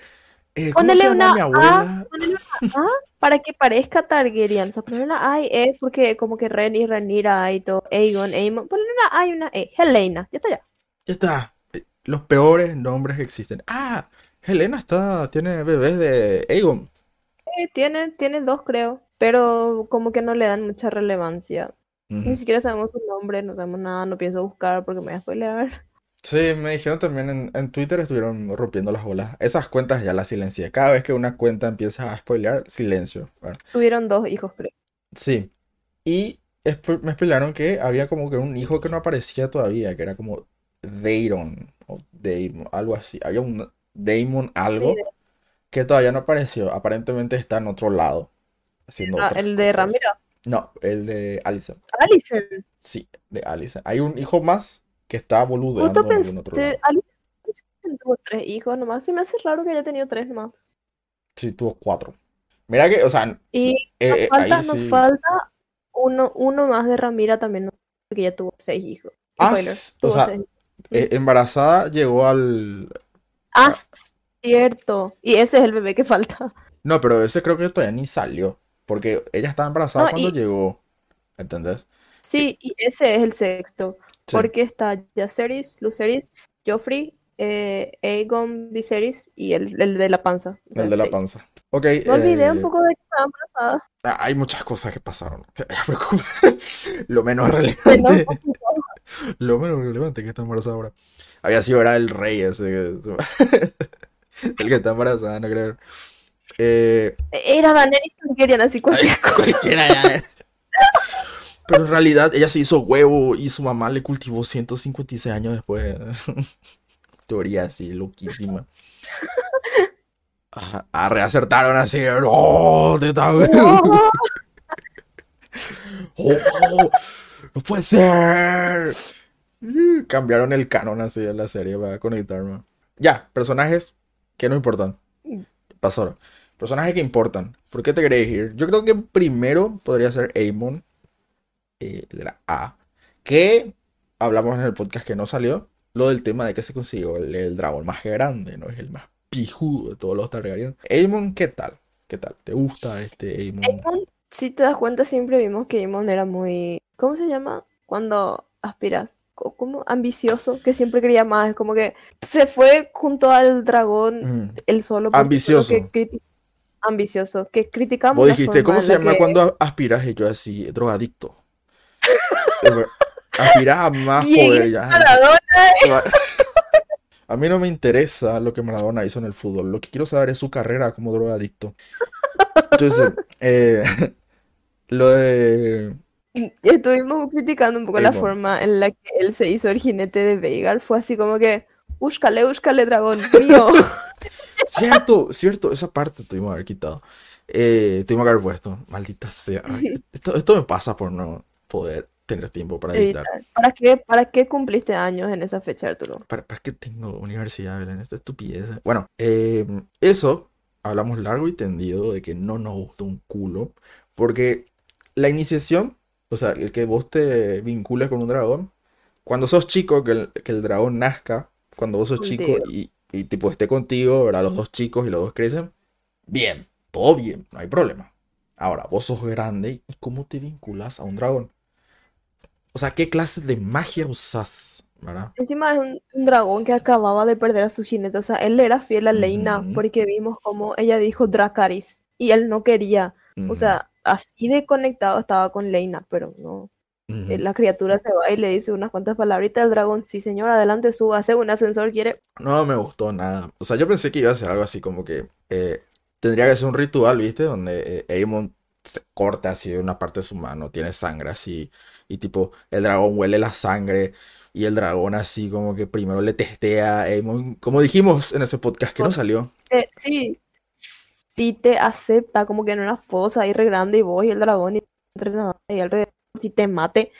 Eh, ¿cómo Ponele una mi A, ponele una A para que parezca Targaryen. O sea, ponele una A y E porque como que Ren y Ranira y todo. Aegon, Aemon. Ponele una A y una E. Helena. Ya está ya. Ya está. Eh, Los peores nombres que existen. Ah, Helena está, tiene bebés de Aegon. Eh, tiene, tiene dos, creo. Pero como que no le dan mucha relevancia. Ni siquiera sabemos su nombre, no sabemos nada, no pienso buscar porque me voy a spoilear. Sí, me dijeron también en, en Twitter estuvieron rompiendo las bolas. Esas cuentas ya las silencié. Cada vez que una cuenta empieza a spoilear, silencio. Bueno, Tuvieron dos hijos, creo. sí. Y me explicaron que había como que un hijo que no aparecía todavía, que era como Daeron o Daemon, algo así. Había un Daemon algo que todavía no apareció. Aparentemente está en otro lado, haciendo Ah, el de cosas. Ramiro. No, el de Alicent. Alicent. Sí, de Alicent. Hay un hijo más que está boludeando Justo en algún otro lado. pensé, tuvo tres hijos nomás. Se me hace raro que haya tenido tres nomás. Sí, tuvo cuatro. Mira que, o sea, Y eh, nos eh, falta, ahí nos sí. falta uno, uno más de Ramira también, porque ya tuvo seis hijos. Ah, Spoiler, o sea, seis. eh, embarazada llegó al... Ah, cierto. Y ese es el bebé que falta. No, pero ese creo que todavía ni salió. Porque ella estaba embarazada No, cuando y- llegó. ¿Entendés? Sí, y ese es el sexto. Sí. Porque está Jaceris, Luceris, Joffrey, eh, Aegon, Viserys y el, el de la panza. El de la panza. Ok. Me olvidé eh, un poco de que estaba embarazada. ah, Hay muchas cosas que pasaron. [laughs] Lo menos relevante. [laughs] Lo menos relevante que está embarazada ahora. Había sido era el rey ese. [laughs] El que está embarazada, no creo. Eh, Era Daenerys Targaryen, así cualquier cosa. Cualquiera ya. Pero en realidad ella se hizo huevo y su mamá le cultivó 156 años después. [laughs] Teoría así, loquísima. Ajá, ah, reacertaron así. ¡Oh! Te está [laughs] No. [laughs] ¡Oh! ¡No puede ser! Y Cambiaron el canon así de la serie para conectarme. Ya, personajes que no importan. Pasaron. Personajes que importan. ¿Por qué te querés ir? Yo creo que primero podría ser Aemon. Eh, el de la A. Que hablamos en el podcast que no salió. Lo del tema de que se consiguió el, el dragón más grande, ¿no? Es el más pijudo de todos los Targaryen. Aemon, ¿qué tal? ¿Qué tal? ¿Te gusta este Aemon? Aemon, si te das cuenta, siempre vimos que Aemon era muy. ¿Cómo se llama? Cuando aspiras. Co- Como ambicioso, que siempre quería más. Es como que se fue junto al dragón Mm. él solo. porque Ambicioso. que Ambicioso. Que criticamos Vos dijiste, ¿cómo se la llama que- cuando aspiras? Y yo así, drogadicto. Aspiras a más Bien, poder ya. Maradona. A mí no me interesa lo que Maradona hizo en el fútbol. Lo que quiero saber es su carrera como drogadicto. Entonces, [laughs] eh, lo de... Estuvimos criticando un poco la forma en la que él se hizo el jinete de Veigar. Fue así como que, búscale, búscale, dragón mío. [laughs] Cierto, cierto, esa parte tuvimos que haber quitado. Eh, tuvimos que haber puesto. Maldita sea. Ay, Esto, esto me pasa por no poder tener tiempo para editar. ¿Para qué, ¿Para qué cumpliste años en esa fecha, Arturo? ¿Para, para qué tengo universidad, Belén? Esta estupidez. Bueno, eh, eso hablamos largo y tendido de que no nos gustó un culo. Porque la iniciación, o sea, el que vos te vincules con un dragón, cuando sos chico, que el, que el dragón nazca, cuando vos sos chico Contigo. y, y tipo esté contigo, ¿verdad? Los dos chicos y los dos crecen, bien, todo bien, no hay problema. Ahora, vos sos grande y ¿cómo te vinculas a un dragón? O sea, ¿qué clase de magia usás? ¿Verdad? Encima es un, un dragón que acababa de perder a su jinete. O sea, él era fiel a Leina Ujú. porque vimos como ella dijo Dracaris y él no quería. O sea, así de conectado estaba con Leina, pero no. Eh, La criatura se va y le dice unas cuantas palabritas al dragón. Sí, señor, adelante, suba, hace un ascensor, quiere. No me gustó nada. O sea, yo pensé que iba a ser algo así como que eh, tendría que ser un ritual, ¿viste? Donde eh, Aemon se corta así una parte de su mano, tiene sangre así, y tipo, el dragón huele la sangre, y el dragón así como que primero le testea a Aemon, como dijimos en ese podcast que no salió. Eh, sí, sí te acepta como que en una fosa ahí re grande y vos y el dragón y el entrenador y alrededor si te mate.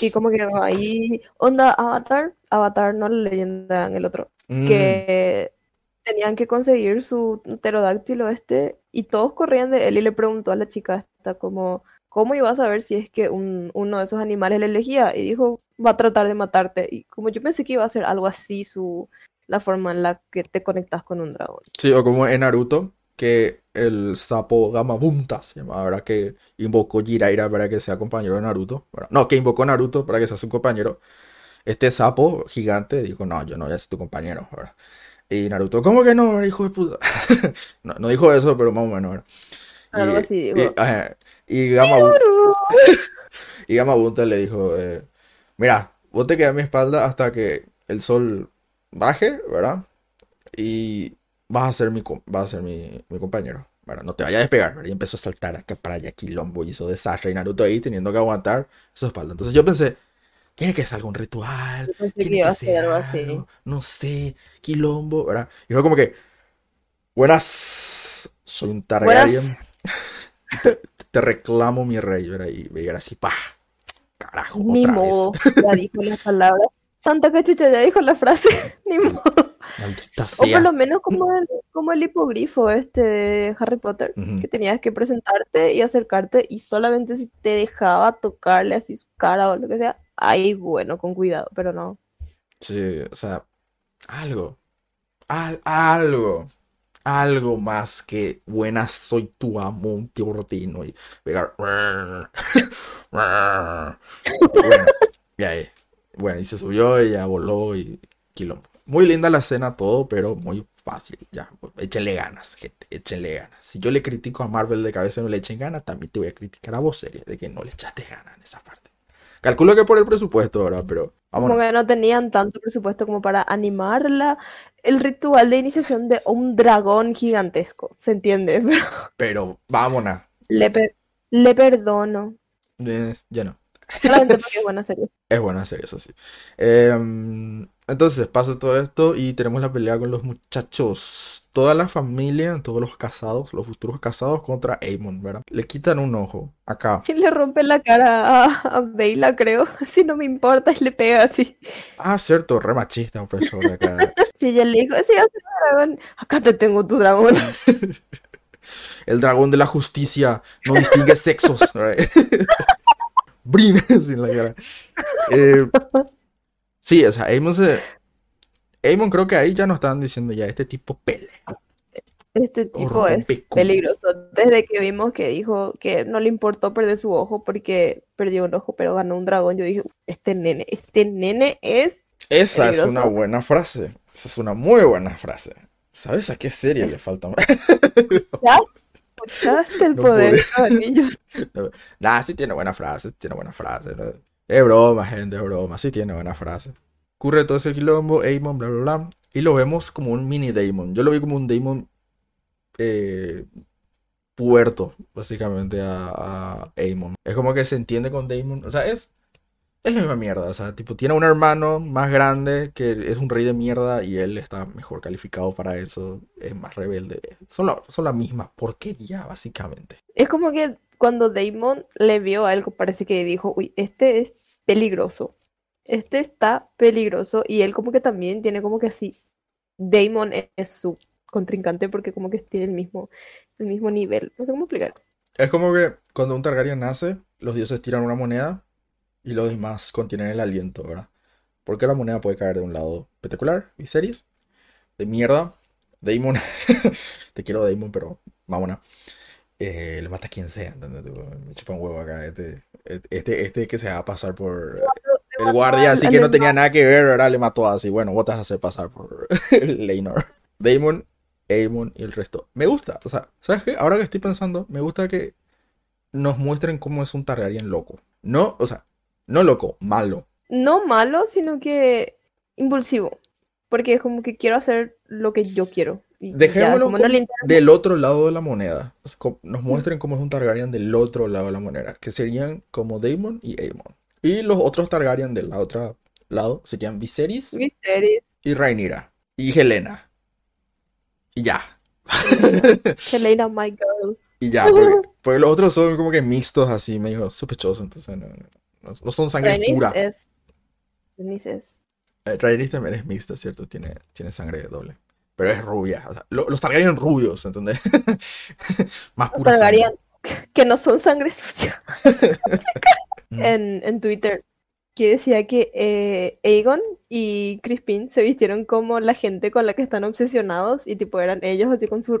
Y como que ahí, onda Avatar, Avatar no la leyenda en el otro, Mm, que tenían que conseguir su pterodáctilo este y todos corrían de él y le preguntó a la chica esta como, ¿cómo iba a saber si es que un- uno de esos animales le elegía? Y dijo, va a tratar de matarte. Y como yo pensé que iba a ser algo así su, la forma en la que te conectas con un dragón. Sí, o como en Naruto, que el sapo Gamabunta se llama, ¿verdad? Que invocó Jiraiya para que sea compañero de Naruto. ¿verdad? No, que invocó a Naruto para que sea su compañero. Este sapo gigante dijo, no, yo no voy a ser tu compañero, ¿verdad? Y Naruto, ¿cómo que no, hijo de puta? [laughs] No, no dijo eso, pero más o menos, ¿verdad? Algo Y, así y, dijo. ajá, y Gamabunta, [laughs] y Gamabunta le dijo, eh, mira, vos te quedas a mi espalda hasta que el sol baje, ¿verdad? Y vas a ser mi, vas a ser mi, mi compañero. ¿verdad? No te vayas a despegar, ¿verdad? Y empezó a saltar acá para allá, quilombo, y hizo desastre. Y Naruto ahí teniendo que aguantar su espalda. Entonces yo pensé, tiene que ser algún ritual, pensé que iba a ser algo así. no sé, quilombo, ¿verdad? Y fue como que, buenas, soy un Targaryen. [laughs] te, reclamo mi rey, ¿verdad? Y veía así, pa, carajo, Ni otra vez. modo, ya dijo la palabra. Santa Cachucha ya dijo la frase, [laughs] ni modo. Maldita O por lo menos como el, como el hipogrifo este de Harry Potter, que tenías que presentarte y acercarte y solamente si te dejaba tocarle así su cara o lo que sea, ahí bueno, con cuidado, pero no. Sí, o sea, algo, al- algo, algo más que buenas soy tu amo, un tío ordino y pegar. [laughs] Bueno, y ahí, bueno, y se subió y ya voló y quilombo. Muy linda la escena, todo, pero muy fácil. Ya, échenle ganas, gente, échenle ganas. Si yo le critico a Marvel de cabeza y no le echen ganas, también te voy a criticar a vos, series, de que no le echaste ganas en esa parte. Calculo que por el presupuesto, ¿verdad? Pero Como vámonos. que no tenían tanto presupuesto como para animarla. El ritual de iniciación de un dragón gigantesco, ¿se entiende? [laughs] Pero Pero vámonos. le, per- le perdono. Eh, ya no. Solamente porque es buena serie. [laughs] Es buena serie, eso sí. Em, entonces pasa todo esto y tenemos la pelea con los muchachos. Toda la familia, todos los casados, los futuros casados contra Aemon, ¿verdad? Le quitan un ojo acá. Y [laughs] le rompe la cara a, a Beyla, creo. [laughs] Si no me importa, y le pega así. Ah, cierto, re machista, profesor de acá. [laughs] Si ella le dijo, sí, dragón. Acá te tengo tu dragón. El dragón de la justicia no distingue sexos. Brin, sin la cara. Eh, sí, o sea, Aemon se... Aemon creo que ahí ya nos estaban diciendo ya, este tipo pelea. Este tipo es peligroso. Desde que vimos que dijo que no le importó perder su ojo porque perdió un ojo, pero ganó un dragón, yo dije, este nene, este nene es... Esa es una buena frase. Esa es una muy buena frase. ¿Sabes a qué serie Es- le falta? [laughs] ¿Ya? ¿Escuchaste el No poder de los anillos? [laughs] Nah, sí tiene buena frase, tiene buena frase. ¿no? Es broma, gente, es broma. Sí tiene buena frase. Ocurre todo ese quilombo, Damon, bla, bla, bla. Y lo vemos como un mini Damon. Yo lo vi como un Damon eh, puerto, básicamente, a, a Aemon. Es como que se entiende con Damon. O sea, es, es la misma mierda. O sea, tipo, tiene un hermano más grande que es un rey de mierda y él está mejor calificado para eso. Es más rebelde. Son la, son la misma porquería, básicamente. Es como que cuando Damon le vio algo, parece que dijo, uy, este es peligroso. Este está peligroso. Y él como que también tiene como que así. Damon es, es su contrincante porque como que tiene el mismo, el mismo nivel. No sé cómo explicar. Es como que cuando un Targaryen nace, los dioses tiran una moneda y los demás contienen el aliento, ¿verdad? Porque la moneda puede caer de un lado espectacular, Viserys, de mierda, Daemon, [laughs] te quiero Daemon, pero vámonos. Eh, le mata a quien sea, ¿entendés? Me chupa un huevo acá, este, este, este que se va a pasar por el guardia, así que no tenía nada que ver, ¿verdad? Le mató así, bueno, vos te vas a hacer pasar por [laughs] Leinor. Daemon, Aemon y el resto. Me gusta, o sea, ¿sabes qué? Ahora que estoy pensando, me gusta que nos muestren cómo es un Targaryen loco. No, o sea, no loco, malo. No malo, sino que impulsivo. Porque es como que quiero hacer lo que yo quiero. Ya, Dejémoslo no del otro lado de la moneda. Nos muestren cómo es un Targaryen del otro lado de la moneda. Que serían como Daemon y Aemon. Y los otros Targaryen del otro lado serían Viserys Viserys, y Rhaenyra. Y Helena. Y ya. [laughs] Helena, my girl. Y ya, porque, [laughs] porque los otros son como que mixtos así, medio sospechosos. Entonces no, no- son sangre Rhaenys pura. es. Rhaenys es. Eh, Rhaenys también es mixta, ¿cierto? Tiene, tiene sangre doble. Pero es rubia. o sea, lo- los Targaryen rubios, ¿entendés? [laughs] Más pura sangre. Targaryen, que no son sangre sucia. Mm. En, en Twitter, que decía que eh, Aegon y Crispin se vistieron como la gente con la que están obsesionados y tipo eran ellos así con su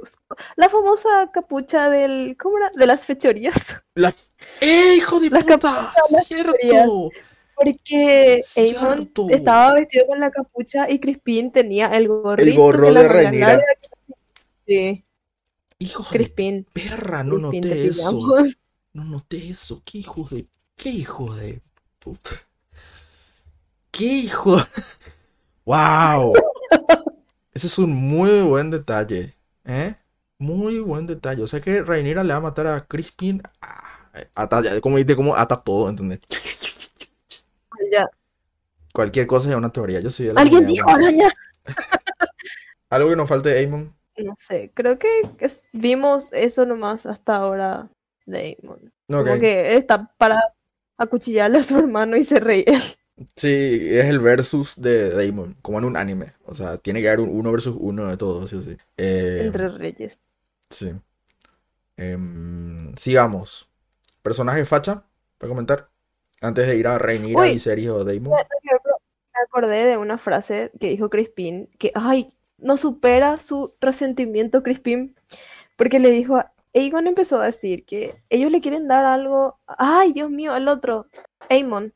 la famosa capucha del ¿cómo era? de las fechorías [laughs] La... ¡Eh, hijo de Las puta! capuchas, ¡Cierto! porque Cierto. estaba vestido con la capucha y Crispin tenía el gorrito gorro que la de sí Hijo de Crispin perra, no Crispin, noté eso. pillamos. No noté eso. ¿Qué hijo de... ¿Qué hijo de... puta? ¿Qué hijo? [laughs] ¡Wow! Ese es un muy buen detalle. ¿Eh? Muy buen detalle. O sea que Rhaenyra le va a matar a Crispin. Ata, como dice, como ata todo, ¿entendés? Ya. Cualquier cosa es una teoría. Yo soy de la alguien dijo araña [laughs] Algo que nos falte, Aemon. No sé, creo que es- vimos eso nomás hasta ahora de Aemon. Ok. Como que está para acuchillarle a su hermano y se reír. Sí, es el versus de Daemon, como en un anime. O sea, tiene que haber un uno versus uno de todos, sí o sí. Eh, entre reyes. sí. Em, sigamos. Personaje facha, para comentar. Antes de ir a Rhaenyra, Uy. Viserys o ejemplo, Me acordé de una frase que dijo Crispin, que, ay, no supera su resentimiento Crispin, porque le dijo, a- Aegon empezó a decir que ellos le quieren dar algo, ay, Dios mío, el otro, Aemon,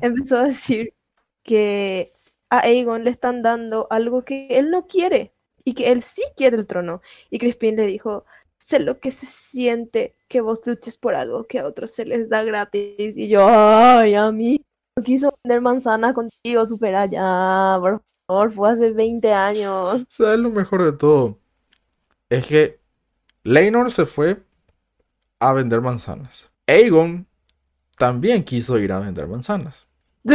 empezó a decir que a Aegon le están dando algo que él no quiere y que él sí quiere el trono. Y Crispin le dijo, sé lo que se siente que vos luches por algo que a otros se les da gratis. Y yo, ay, a mí no quiso vender manzanas contigo, supera ya, por favor, fue hace 20 años. ¿Sabes lo mejor de todo? Es que Laenor se fue a vender manzanas. Aegon también quiso ir a vender manzanas. [laughs]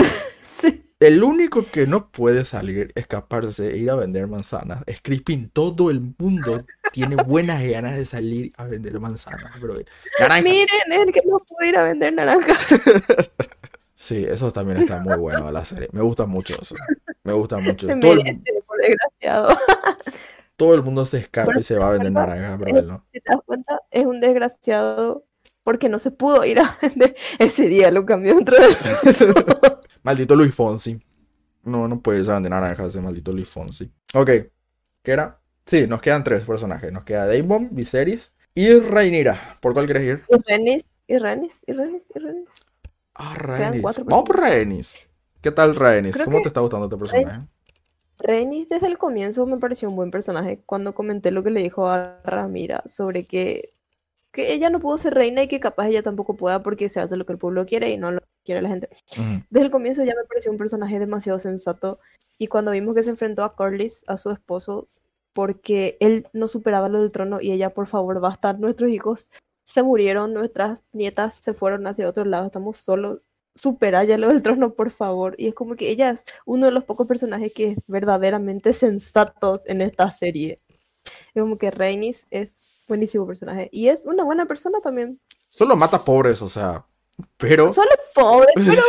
Sí. El único que no puede salir, escaparse e ir a vender manzanas es Crispin. Todo el mundo tiene buenas ganas de salir a vender manzanas. Naranjas. Miren, el que no puede ir a vender naranjas. [laughs] Sí, eso también está muy bueno de la serie. Me gusta mucho eso. Me gusta mucho. Se Todo el, merece, por desgraciado. [laughs] todo el mundo se escapa y se va a vender pero él no. Si te das cuenta, es un desgraciado porque no se pudo ir a [laughs] vender. Ese día lo cambió dentro del [laughs] Maldito Luis Fonsi. No, no puede irse a vender naranjas ese maldito Luis Fonsi. Ok, ¿qué era? Sí, nos quedan tres personajes. Nos queda Daemon, Viserys y Rhaenyra. ¿Por cuál quieres ir? Y Renis, y Renis, y Renis, y Renis. Ah, cuatro Vamos por Rhaenys. ¿Qué tal? Creo ¿Cómo te está gustando este personaje? Rhaenys- Rhaenys desde el comienzo me pareció un buen personaje cuando comenté lo que le dijo a Ramira sobre que, que ella no pudo ser reina y que capaz ella tampoco pueda porque se hace lo que el pueblo quiere y no lo que quiere la gente. Desde el comienzo ya me pareció un personaje demasiado sensato y cuando vimos que se enfrentó a Corlys, a su esposo, porque él no superaba lo del trono y ella, por favor, basta, nuestros hijos se murieron, nuestras nietas se fueron hacia otro lado, estamos solos, supera ya lo del trono, por favor. Y es como que ella es uno de los pocos personajes que es verdaderamente sensatos en esta serie. Es como que Rhaenys es buenísimo personaje y es una buena persona también. Solo mata pobres, o sea. Pero Solo es pobre, [laughs] pero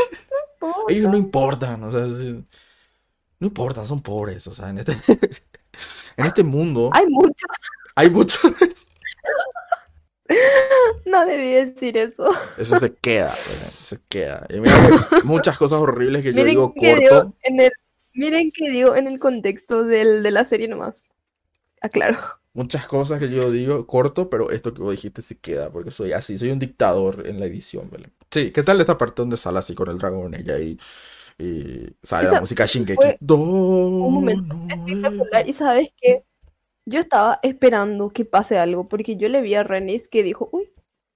no ellos no importan, o sea. No importan, son pobres, o sea, en este, [laughs] en este mundo Hay muchos hay muchos. [laughs] No debí decir eso. Eso se queda, Belén, [laughs] se queda. Y mira muchas cosas horribles que yo Miren digo que corto. digo en el, miren que digo en el contexto del, de la serie nomás. Aclaro. Muchas cosas que yo digo corto, pero esto que vos dijiste se queda, porque soy así, soy un dictador en la edición, Belén. Sí, ¿qué tal esta parte donde sale así con el dragón ella y, y sale la Esa música Shinkeki? fue Un momento espectacular. Y sabes que yo estaba esperando que pase algo, porque yo le vi a Renis que dijo, uy,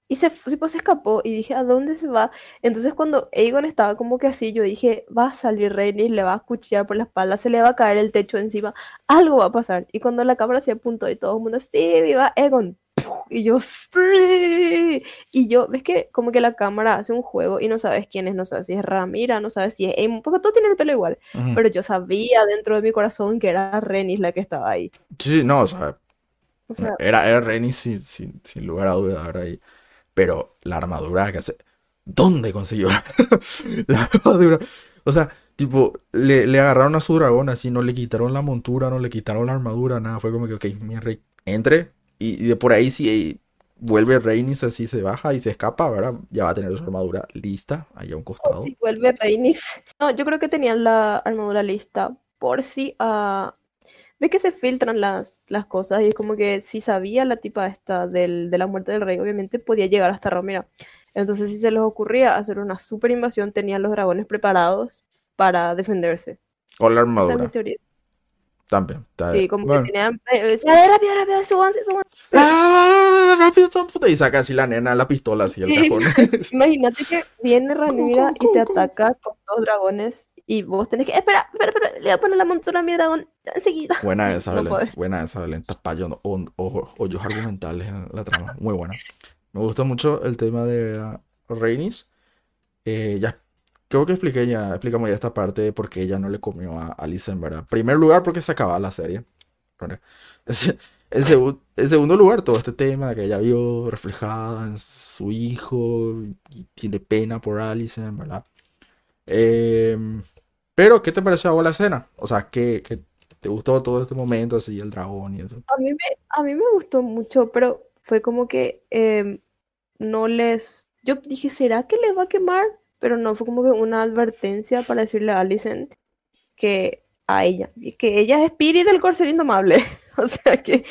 y se, tipo, se escapó, y dije, ¿a dónde se va? Entonces cuando Aegon estaba como que así, yo dije, va a salir Renis, le va a cuchillar por la espalda, se le va a caer el techo encima, algo va a pasar. Y cuando la cámara se apuntó y todo el mundo, sí, viva Aegon. Y yo, "Sí". Y yo, ves que como que la cámara hace un juego y no sabes quién es, no sabes si es Ramira, no sabes si es Aemon, porque todo tiene el pelo igual. Pero yo sabía dentro de mi corazón que era Renis la que estaba ahí. Sí, no, o sea, O sea, era, era Renny sin, sin, sin lugar a dudas. Y- pero la armadura que hace... ¿Dónde consiguió la, [laughs] la armadura? O sea, tipo, le, le agarraron a su dragón así, no le quitaron la montura, no le quitaron la armadura, nada. Fue como que, ok, mi rey, entre. Y, y de por ahí si vuelve Rhaenys así, se baja y se escapa, ¿verdad? Ya va a tener su armadura lista, ahí a un costado. si vuelve Rhaenys. [laughs] No, yo creo que tenían la armadura lista por si Ves que se filtran las, las cosas y es como que si sabía la tipa esta del, de la muerte del rey, obviamente podía llegar hasta Ramira. Entonces, si se les ocurría hacer una super invasión, tenían los dragones preparados para defenderse. Con la Esa es mi armadura, teoría. También. Sí, como Bueno. que tenían. rápido, rápido, súbanse, súbanse. ¡Ah! rápido, puta, y saca así la nena la pistola así el Sí. cajón. [laughs] Imagínate que viene [laughs] Ranira y te ataca con dos dragones y vos tenés que. Espera, espera, espera, le voy a poner la montura a mi dragón enseguida. Buena [laughs] esa, No Belén. Buena esa, Belén. Tapallón, hoyos argumentales en la trama. Muy buena. Me gusta mucho el tema de uh, Rhaenys. Eh, ya, creo que expliqué ya, explicamos ya esta parte de por qué ella no le comió a Alicent, ¿verdad? En primer lugar, porque se acababa la serie. En, [laughs] en segundo lugar, todo este tema de que ella vio reflejada en su hijo y tiene pena por Alicent, ¿verdad? Em, pero, ¿qué te pareció a la escena? O sea, ¿qué, qué te gustó todo este momento así, el dragón y eso? A mí me, a mí me gustó mucho, pero fue como que em, no les. Yo dije, ¿será que les va a quemar? Pero no, fue como que una advertencia para decirle a Alicent que a ella, que ella es Spirit del corcel indomable. [laughs] O sea, que,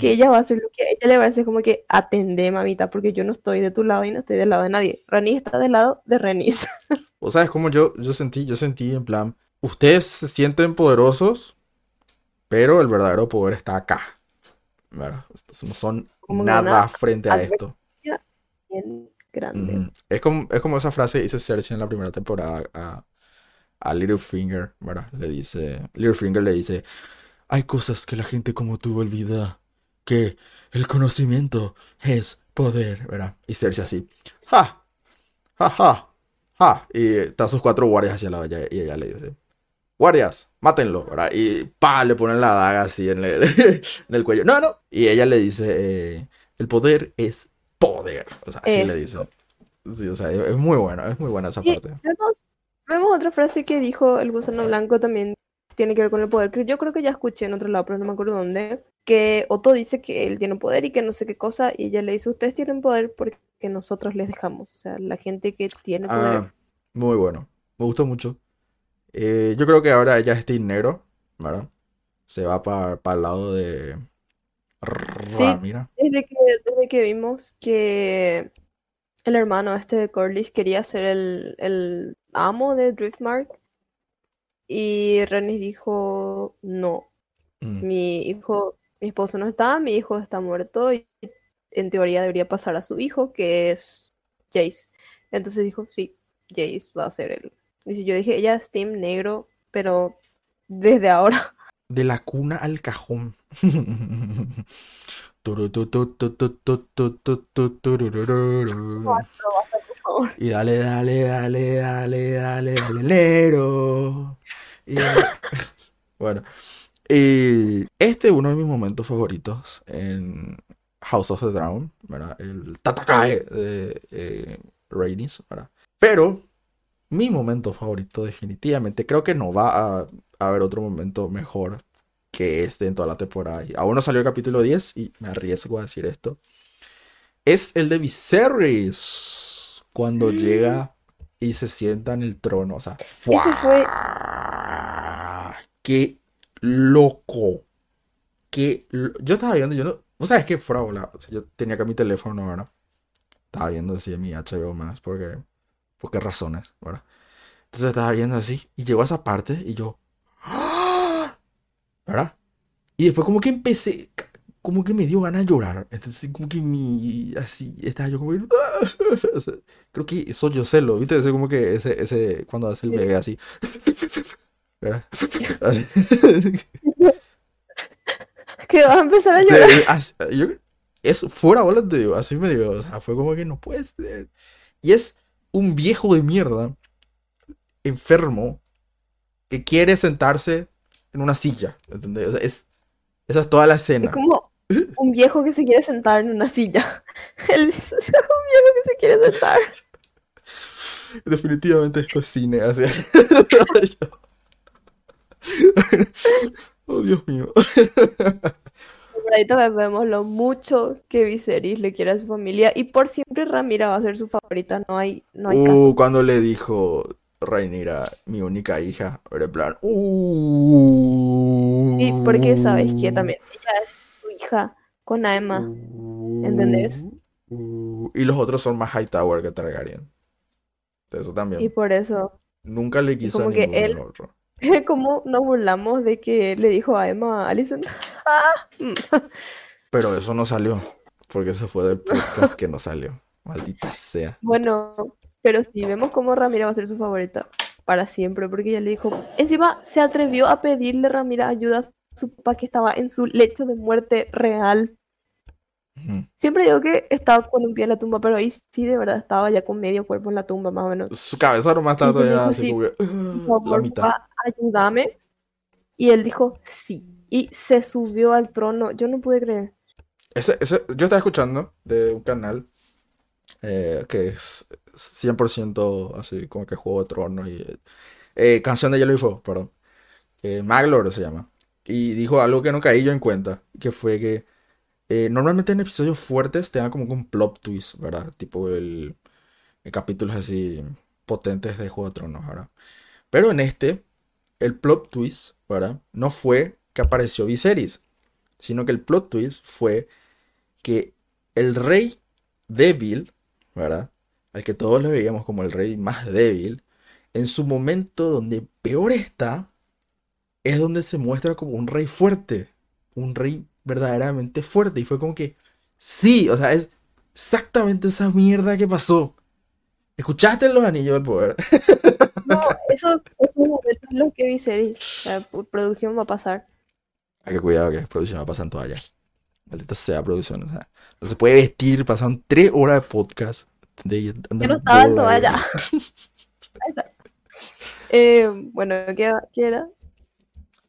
que ella va a hacer lo que a ella le parece como que atende, mamita, porque yo no estoy de tu lado y no estoy del lado de nadie. Rani está del lado de Renis. [laughs] O sea, es como yo, yo sentí, yo sentí en plan, ustedes se sienten poderosos, pero el verdadero poder está acá. Estos no son nada frente a esto. Bien grande. Es como, es como esa frase que dice Cersei en la primera temporada a, a Littlefinger, ¿verdad? Le dice, Littlefinger le dice, hay cosas que la gente como tú olvida, que el conocimiento es poder, ¿verdad? Y Cersei así, ja, ja, ja, ja. Y están sus cuatro guardias hacia la valla y ella le dice, guardias, mátenlo, ¿verdad? Y pa, le ponen la daga así en el, [laughs] en el cuello. No, no. Y ella le dice, eh, el poder es poder. O sea, así le dice. Sí, o sea, es muy bueno, es muy buena esa Y parte. vemos, vemos otra frase que dijo el gusano blanco también tiene que ver con el poder, que yo creo que ya escuché en otro lado, pero no me acuerdo dónde, que Otto dice que él tiene poder y que no sé qué cosa, y ella le dice, ustedes tienen poder porque nosotros les dejamos, o sea, la gente que tiene poder. Ah, muy bueno. Me gustó mucho. Eh, yo creo que ahora ella es Team Negro, ¿verdad? Se va para el lado de Sí. Desde que, desde que vimos que el hermano este de Corlys quería ser el, el amo de Driftmark, y Renis dijo, no, Mm. mi hijo, mi esposo no está, mi hijo está muerto y en teoría debería pasar a su hijo, que es Jace. Entonces dijo, sí, Jace va a ser él. Y si yo dije, ella es Team Negro, pero desde ahora de la cuna al cajón. [laughs] Y dale, dale, dale, dale, dale, dale, lero. Y [laughs] bueno, y este es uno de mis momentos favoritos en House of the Dragon, ¿verdad? El Tatakae de eh, Rainis, ¿verdad? Pero mi momento favorito definitivamente creo que no va a haber otro momento mejor que este en toda la temporada. Y aún no salió el capítulo 10 y me arriesgo a decir esto. es el de Viserys. Cuando llega y se sienta en el trono. O sea, Ese fue. ¡Qué loco! ¡Qué lo- Yo estaba viendo, yo no. ¿Vos sabés qué fuera bola? O sea, yo tenía acá mi teléfono ahora. Estaba viendo así en mi HBO más, porque. ¿Por qué razones, verdad? Entonces estaba viendo así, y llegó a esa parte, y yo. ¿Verdad? Y después, como que empecé. Como que me dio ganas de llorar. Entonces, como que mi. Así, estaba yo como. que, [laughs] creo que soy yo celo, ¿viste? Ese como que ese, ese, cuando hace el bebé así. [laughs] ¿Verdad? [laughs] Que vas a empezar a Sí, llorar. as- yo- es fuera bola, te digo, así me digo, o sea, fue como que no puede ser. Y es un viejo de mierda, enfermo, que quiere sentarse en una silla, ¿entendés? O sea, es, esa es toda la Es escena. como un viejo que se quiere sentar en una silla. [laughs] El- un viejo que se quiere sentar. Definitivamente esto es cine, así. [laughs] Oh, Dios mío. Por ahí también vemos lo mucho que Viserys le quiere a su familia y por siempre Ramira va a ser su favorita, no hay, no hay Uh, caso. cuando le dijo Rhaenyra, mi única hija, era en plan, uh, Sí, porque sabes que también ella es su hija con Aemma. ¿entendés? Uh, y los otros son más Hightower que Targaryen. Eso también. Y por eso, Nunca le quiso a como que ninguno él- otro. [laughs] como nos burlamos de que le dijo a Emma a Alicent. [laughs] Ah, mm. [laughs] Pero eso no salió. Porque eso fue del podcast que no salió. Maldita sea. Bueno, pero sí, vemos cómo Ramira va a ser su favorita para siempre, porque ella le dijo, encima se atrevió a pedirle Ramira ayuda a su papá que estaba en su lecho de muerte real. Siempre digo que estaba con un pie en la tumba, pero ahí sí de verdad estaba ya con medio cuerpo en la tumba, más o menos. Su cabeza nomás estaba todavía así la mitad. papá, ayúdame. Y él dijo, sí. Y se subió al trono. Yo no pude creer. Ese, ese- yo estaba escuchando de un canal eh, que es 100% así como que Juego de Tronos y eh, Canción de Hielo y perdón. Eh, Maglor se llama. Y dijo algo que no caí yo en cuenta, que fue que eh, normalmente en episodios fuertes te dan como un plot twist, ¿verdad? Tipo el, el capítulos así potentes de Juego de Tronos, ¿verdad? Pero en este, el plot twist, ¿verdad? No fue que apareció Viserys, sino que el plot twist fue que el rey débil, ¿verdad? Al que todos le veíamos como el rey más débil, en su momento donde peor está, es donde se muestra como un rey fuerte, un rey verdaderamente fuerte. Y fue como que, sí, o sea, es exactamente esa mierda que pasó. ¿Escuchaste los anillos del poder? [laughs] No, momentos en los que Viserys, la producción va a pasar. Hay que cuidado que producción va pasando toalla. Maldita sea producción, o sea, no se puede vestir, pasaron tres horas de podcast. De, Yo no estaba en toalla. Eh, bueno, ¿qué, qué era?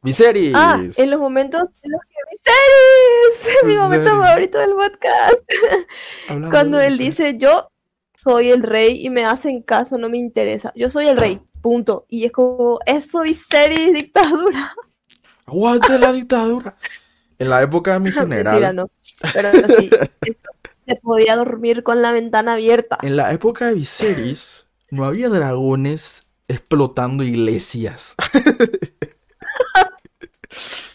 Viserys. Ah, en los momentos en los que Viserys, [laughs] mi momento favorito del podcast. [laughs] Hablando Cuando él dice, yo soy el rey y me hacen caso, no me interesa. Yo soy el rey, punto. Y es como, eso Viserys, dictadura. Aguante la dictadura. En la época de mi [laughs] Mentira, general, no. Pero sí, eso. Se podía dormir con la ventana abierta. en la época de Viserys, no había dragones explotando iglesias.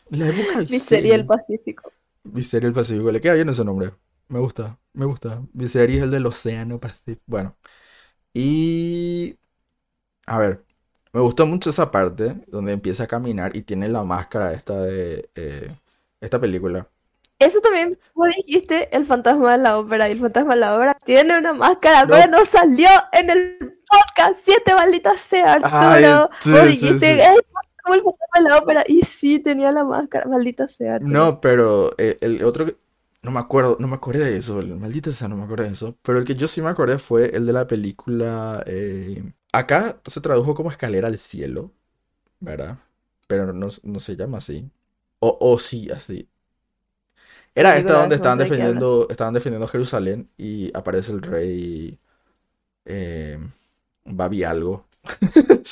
En [laughs] la época de Viserys el Pacífico. Viserys el Pacífico, le queda bien ese nombre. Me gusta, me gusta. Viserys el del Océano Pacífico. Bueno, y a ver, me gustó mucho esa parte donde empieza a caminar y tiene la máscara esta de eh, esta película. Eso también, vos dijiste, el fantasma de la ópera. Y el fantasma de la ópera tiene una máscara, No. pero no salió en el podcast. Siete maldita sea, Ay, Arturo. sí, Vos dijiste, sí. "Ey, como el fantasma de la ópera. Y sí, tenía la máscara, maldita sea, Arturo. No, pero eh, el otro no me acuerdo, no me acordé de eso, el maldita sea, no me acordé de eso. Pero el que yo sí me acordé fue el de la película. eh, acá se tradujo como Escalera al Cielo, ¿verdad? Pero no, no se llama así. O, o sí, así. Era esta donde estaban defendiendo, estaban defendiendo Jerusalén y aparece el rey eh, Babi algo. [laughs]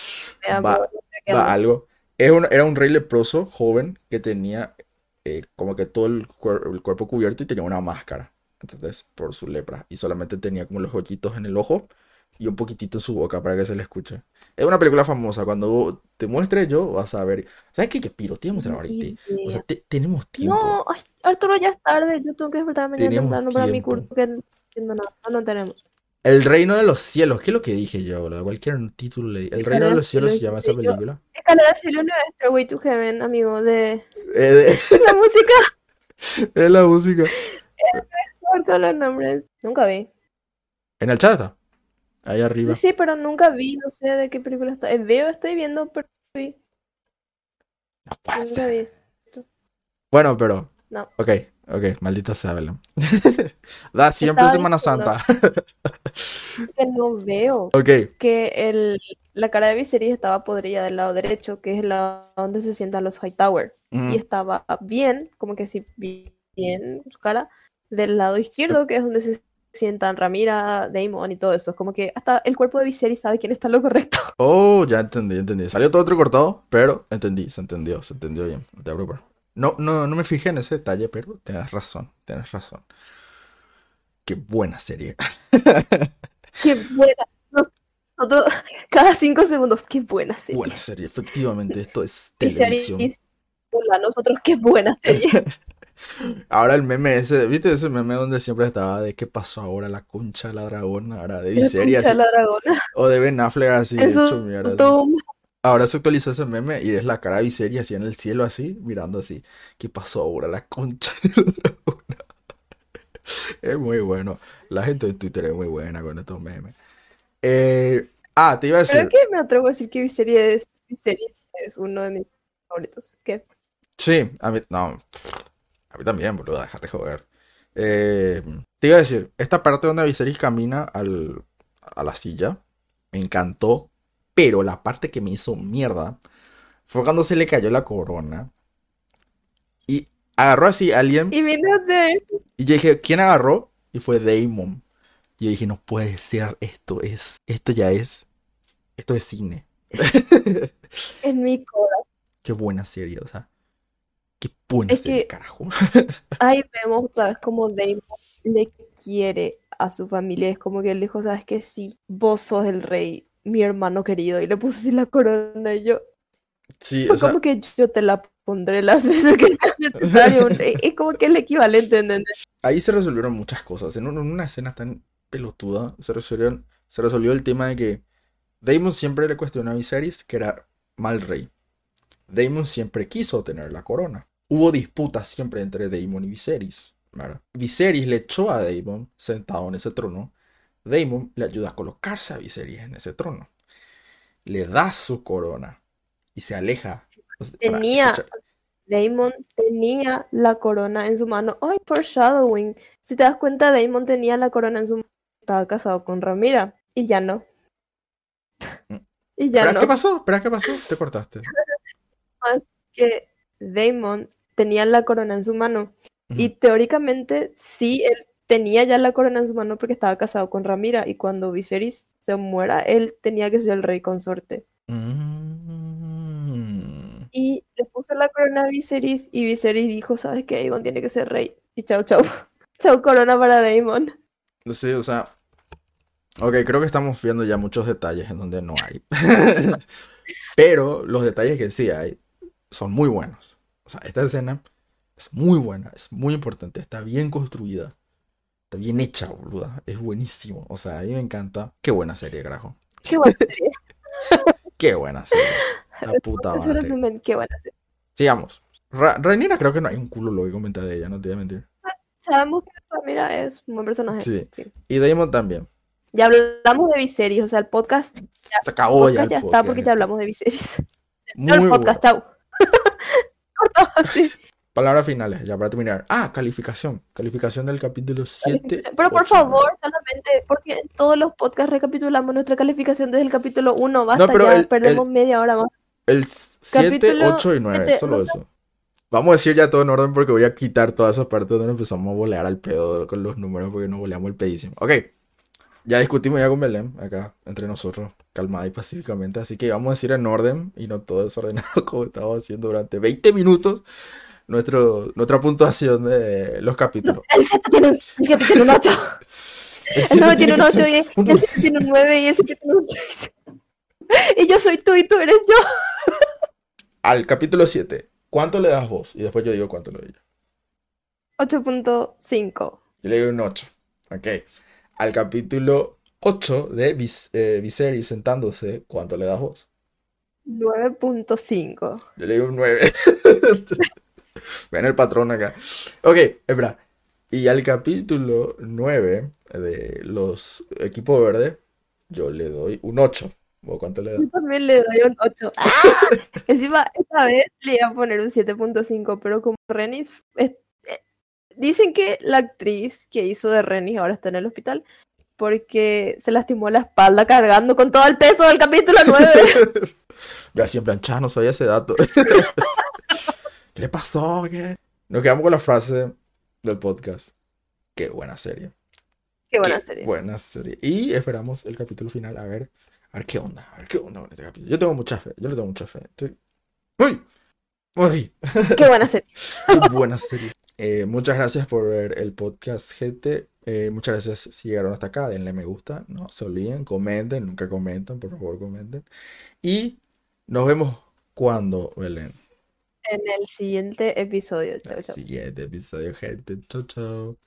Algo. Es un- era un rey leproso joven que tenía eh, como que todo el, cuer- el cuerpo cubierto y tenía una máscara. Entonces, por su lepra. Y solamente tenía como los hoyitos en el ojo y un poquitito en su boca para que se le escuche. Es una película famosa. Cuando te muestre yo, vas a ver. ¿Sabes qué? Piro, te voy a mostrar ahorita. O sea, te- tenemos tiempo. No, ay, Arturo, ya es tarde. Yo tengo que despertarme mañana temprano para mi curso. Que no entiendo nada. No, no tenemos. El reino de los cielos. ¿Qué es lo que dije yo, boludo? Cualquier título leí. El reino de los cielos se llama esa película. Escalera al cielo no es Stairway to Heaven, amigo. De Eh, de- [laughs] [laughs] la música. es la música. Marco los nombres. Nunca vi. En el chat está. Ahí arriba. Sí, pero nunca vi. No sé de qué película está. Eh, Veo, estoy viendo, pero no vi. No ser. vi. Bueno, pero. No. Ok, ok, maldita sea, Belén. [laughs] da siempre Semana diciendo. Santa. [laughs] Que no veo. [laughs] ok, Que el, la cara de Viserys estaba podrida del lado derecho, que es el lado donde se sientan los Hightower. mm, Y estaba bien, como que sí, bien su cara, del lado izquierdo, que es donde se sientan Ramira, Daemon y todo eso. Es como que hasta el cuerpo de Viserys sabe quién está en lo correcto. [laughs] Oh, ya entendí, entendí. Salió todo entrecortado, pero entendí, se entendió, se entendió bien. No te. No, no, no me fijé en ese detalle, pero tienes razón, tienes razón. Qué buena serie. [laughs] Qué buena. Nosotros, [laughs] cada cinco segundos, qué buena serie. Buena serie, efectivamente, esto es televisión. Viserys, hola, nosotros, qué buena serie. Ahora el meme ese, ¿viste ese meme donde siempre estaba de qué pasó ahora la concha de la dragona? Ahora de La la dragona. o de Ben Affleck así, hecho mierda. así. Ahora se actualizó ese meme y es la cara de Viserys así en el cielo así, mirando así. ¿Qué pasó ahora? La concha de la dragona. [laughs] Es muy bueno. La gente de Twitter es muy buena con estos memes. Eh, ah, te iba a Creo decir. que me atrevo a decir que Viserys, Viserys es uno de mis favoritos. ¿Qué? Sí, a mí, no. A mí también, boludo, déjate joder. Eh, te iba a decir, esta parte donde Viserys camina al, a la silla, me encantó, pero la parte que me hizo mierda fue cuando se le cayó la corona y agarró así a alguien Y vino de y yo dije, ¿quién agarró? Y fue Damon. Y yo dije, no puede ser, esto es, esto ya es, esto es cine. [laughs] en mi corazón. Qué buena serie, o sea, qué buena Es que- carajo. Ahí vemos otra vez como Daemon le quiere a su familia. Es como que él dijo, ¿sabes qué? Sí, vos sos el rey, mi hermano querido. Y le así la corona y yo, Sí, fue o sea, como que yo te la pondré las [laughs] veces que sea necesario. Es es como que el equivalente, ¿entendés? ahí se resolvieron muchas cosas. En, un- en una escena tan pelotuda se resolvieron, se resolvió el tema de que Daemon siempre le cuestionó a Viserys que era mal rey. Daemon siempre quiso tener la corona. Hubo disputas siempre entre Daemon y Viserys. ¿verdad? Viserys le echó a Daemon sentado en ese trono. Daemon le ayuda a colocarse a Viserys en ese trono. Le da su corona y se aleja. Tenía- Daemon tenía la corona en su mano. Ay, foreshadowing. Si te das cuenta, Daemon tenía la corona en su mano. Estaba casado con Ramira. Y ya no. Mm. Y ya Espera, no. ¿qué pasó? Espera, ¿qué pasó? Te cortaste. [laughs] Que Daemon tenía la corona en su mano. Ujú. Y teóricamente, sí, él tenía ya la corona en su mano porque estaba casado con Ramira. Y cuando Viserys se muera, él tenía que ser el rey consorte. Mm. Y le puso la corona a Viserys. Y Viserys dijo: ¿Sabes qué? Aegon tiene que ser rey. Y chau, chau. [laughs] Chau, corona para Daemon. Sé, o sea. Ok, creo que estamos viendo ya muchos detalles en donde no hay. [laughs] Pero los detalles que sí hay son muy buenos. O sea, esta escena es muy buena, es muy importante, está bien construida, está bien hecha, boluda. Es buenísimo. O sea, a mí me encanta. Qué buena serie, carajo. Qué buena serie. [laughs] Qué buena serie. La puta madre. resumen, qué buena serie. Sigamos. Ra Rhaenyra creo que no hay un culo lo que comentar de ella, no te voy a mentir. Sabemos que Ramira es un buen personaje. Sí. Sí. Y Daemon también. Ya hablamos de Viserys, o sea, el podcast, Se acabó podcast ya el ya está porque ya hablamos de Viserys. Muy No [laughs] el bueno. podcast, chau. [laughs] Así. [laughs] Palabras finales, ya para terminar. Ah, calificación. Calificación del capítulo 7. Pero por favor, solamente, porque en todos los podcasts recapitulamos nuestra calificación desde el capítulo 1. Basta pero ya, el- perdemos media hora más. El 7, Capítulo 8 y 9, siete, solo no eso. Vamos a decir ya todo en orden porque voy a quitar todas esas partes donde empezamos a volear al pedo con los números porque nos voleamos el pedísimo. Ok, ya discutimos ya con Belén acá entre nosotros, calmada y pacíficamente. Así que vamos a decir en orden y no todo desordenado [laughs] como estamos haciendo durante 20 minutos. nuestro, nuestra puntuación de los capítulos. El 7 tiene, un- el 7 tiene un 8. [laughs] El [laughs] El siete 9 tiene un que 8 ser y un- el 7 tiene un 9 y el 7 tiene un 6. Y yo soy tú y tú eres yo. Al capítulo 7, ¿cuánto le das vos? Y después yo digo cuánto le doy yo. 8.5. Yo le doy un 8. Ok. Al capítulo 8 de Vis eh, Viserys sentándose, ¿cuánto le das vos? 9.5. Yo le doy un 9. [laughs] Ven el patrón acá. Ok, espera. Y al capítulo 9 de los equipos verdes, yo le doy un 8. ¿Vos cuánto le das? Yo también le doy un 8. [laughs] ¡Ah! Encima, esta vez le iba a poner un 7.5, pero como Renis... dicen que la actriz que hizo de Renis ahora está en el hospital porque se lastimó la espalda cargando con todo el peso del capítulo 9. [laughs] Ya siempre planchada, no sabía ese dato. [laughs] ¿Qué le pasó? ¿Qué? Nos quedamos con la frase del podcast. Qué buena serie. Qué buena Qué serie. Buena serie. Y esperamos el capítulo final. A ver, a ver qué onda. A ver qué onda con este capítulo. Yo tengo mucha fe. Yo le tengo mucha fe. Estoy... ¡Uy! ¡Uy! Qué buena serie. [laughs] Qué buena serie. Eh, muchas gracias por ver el podcast, gente. Eh, muchas gracias si llegaron hasta acá. Denle me gusta. No se olviden. Comenten. Nunca comenten. Por favor, comenten. Y nos vemos cuando, Belén. En el siguiente episodio. Chau, El chau. siguiente episodio, gente. Chau, chau.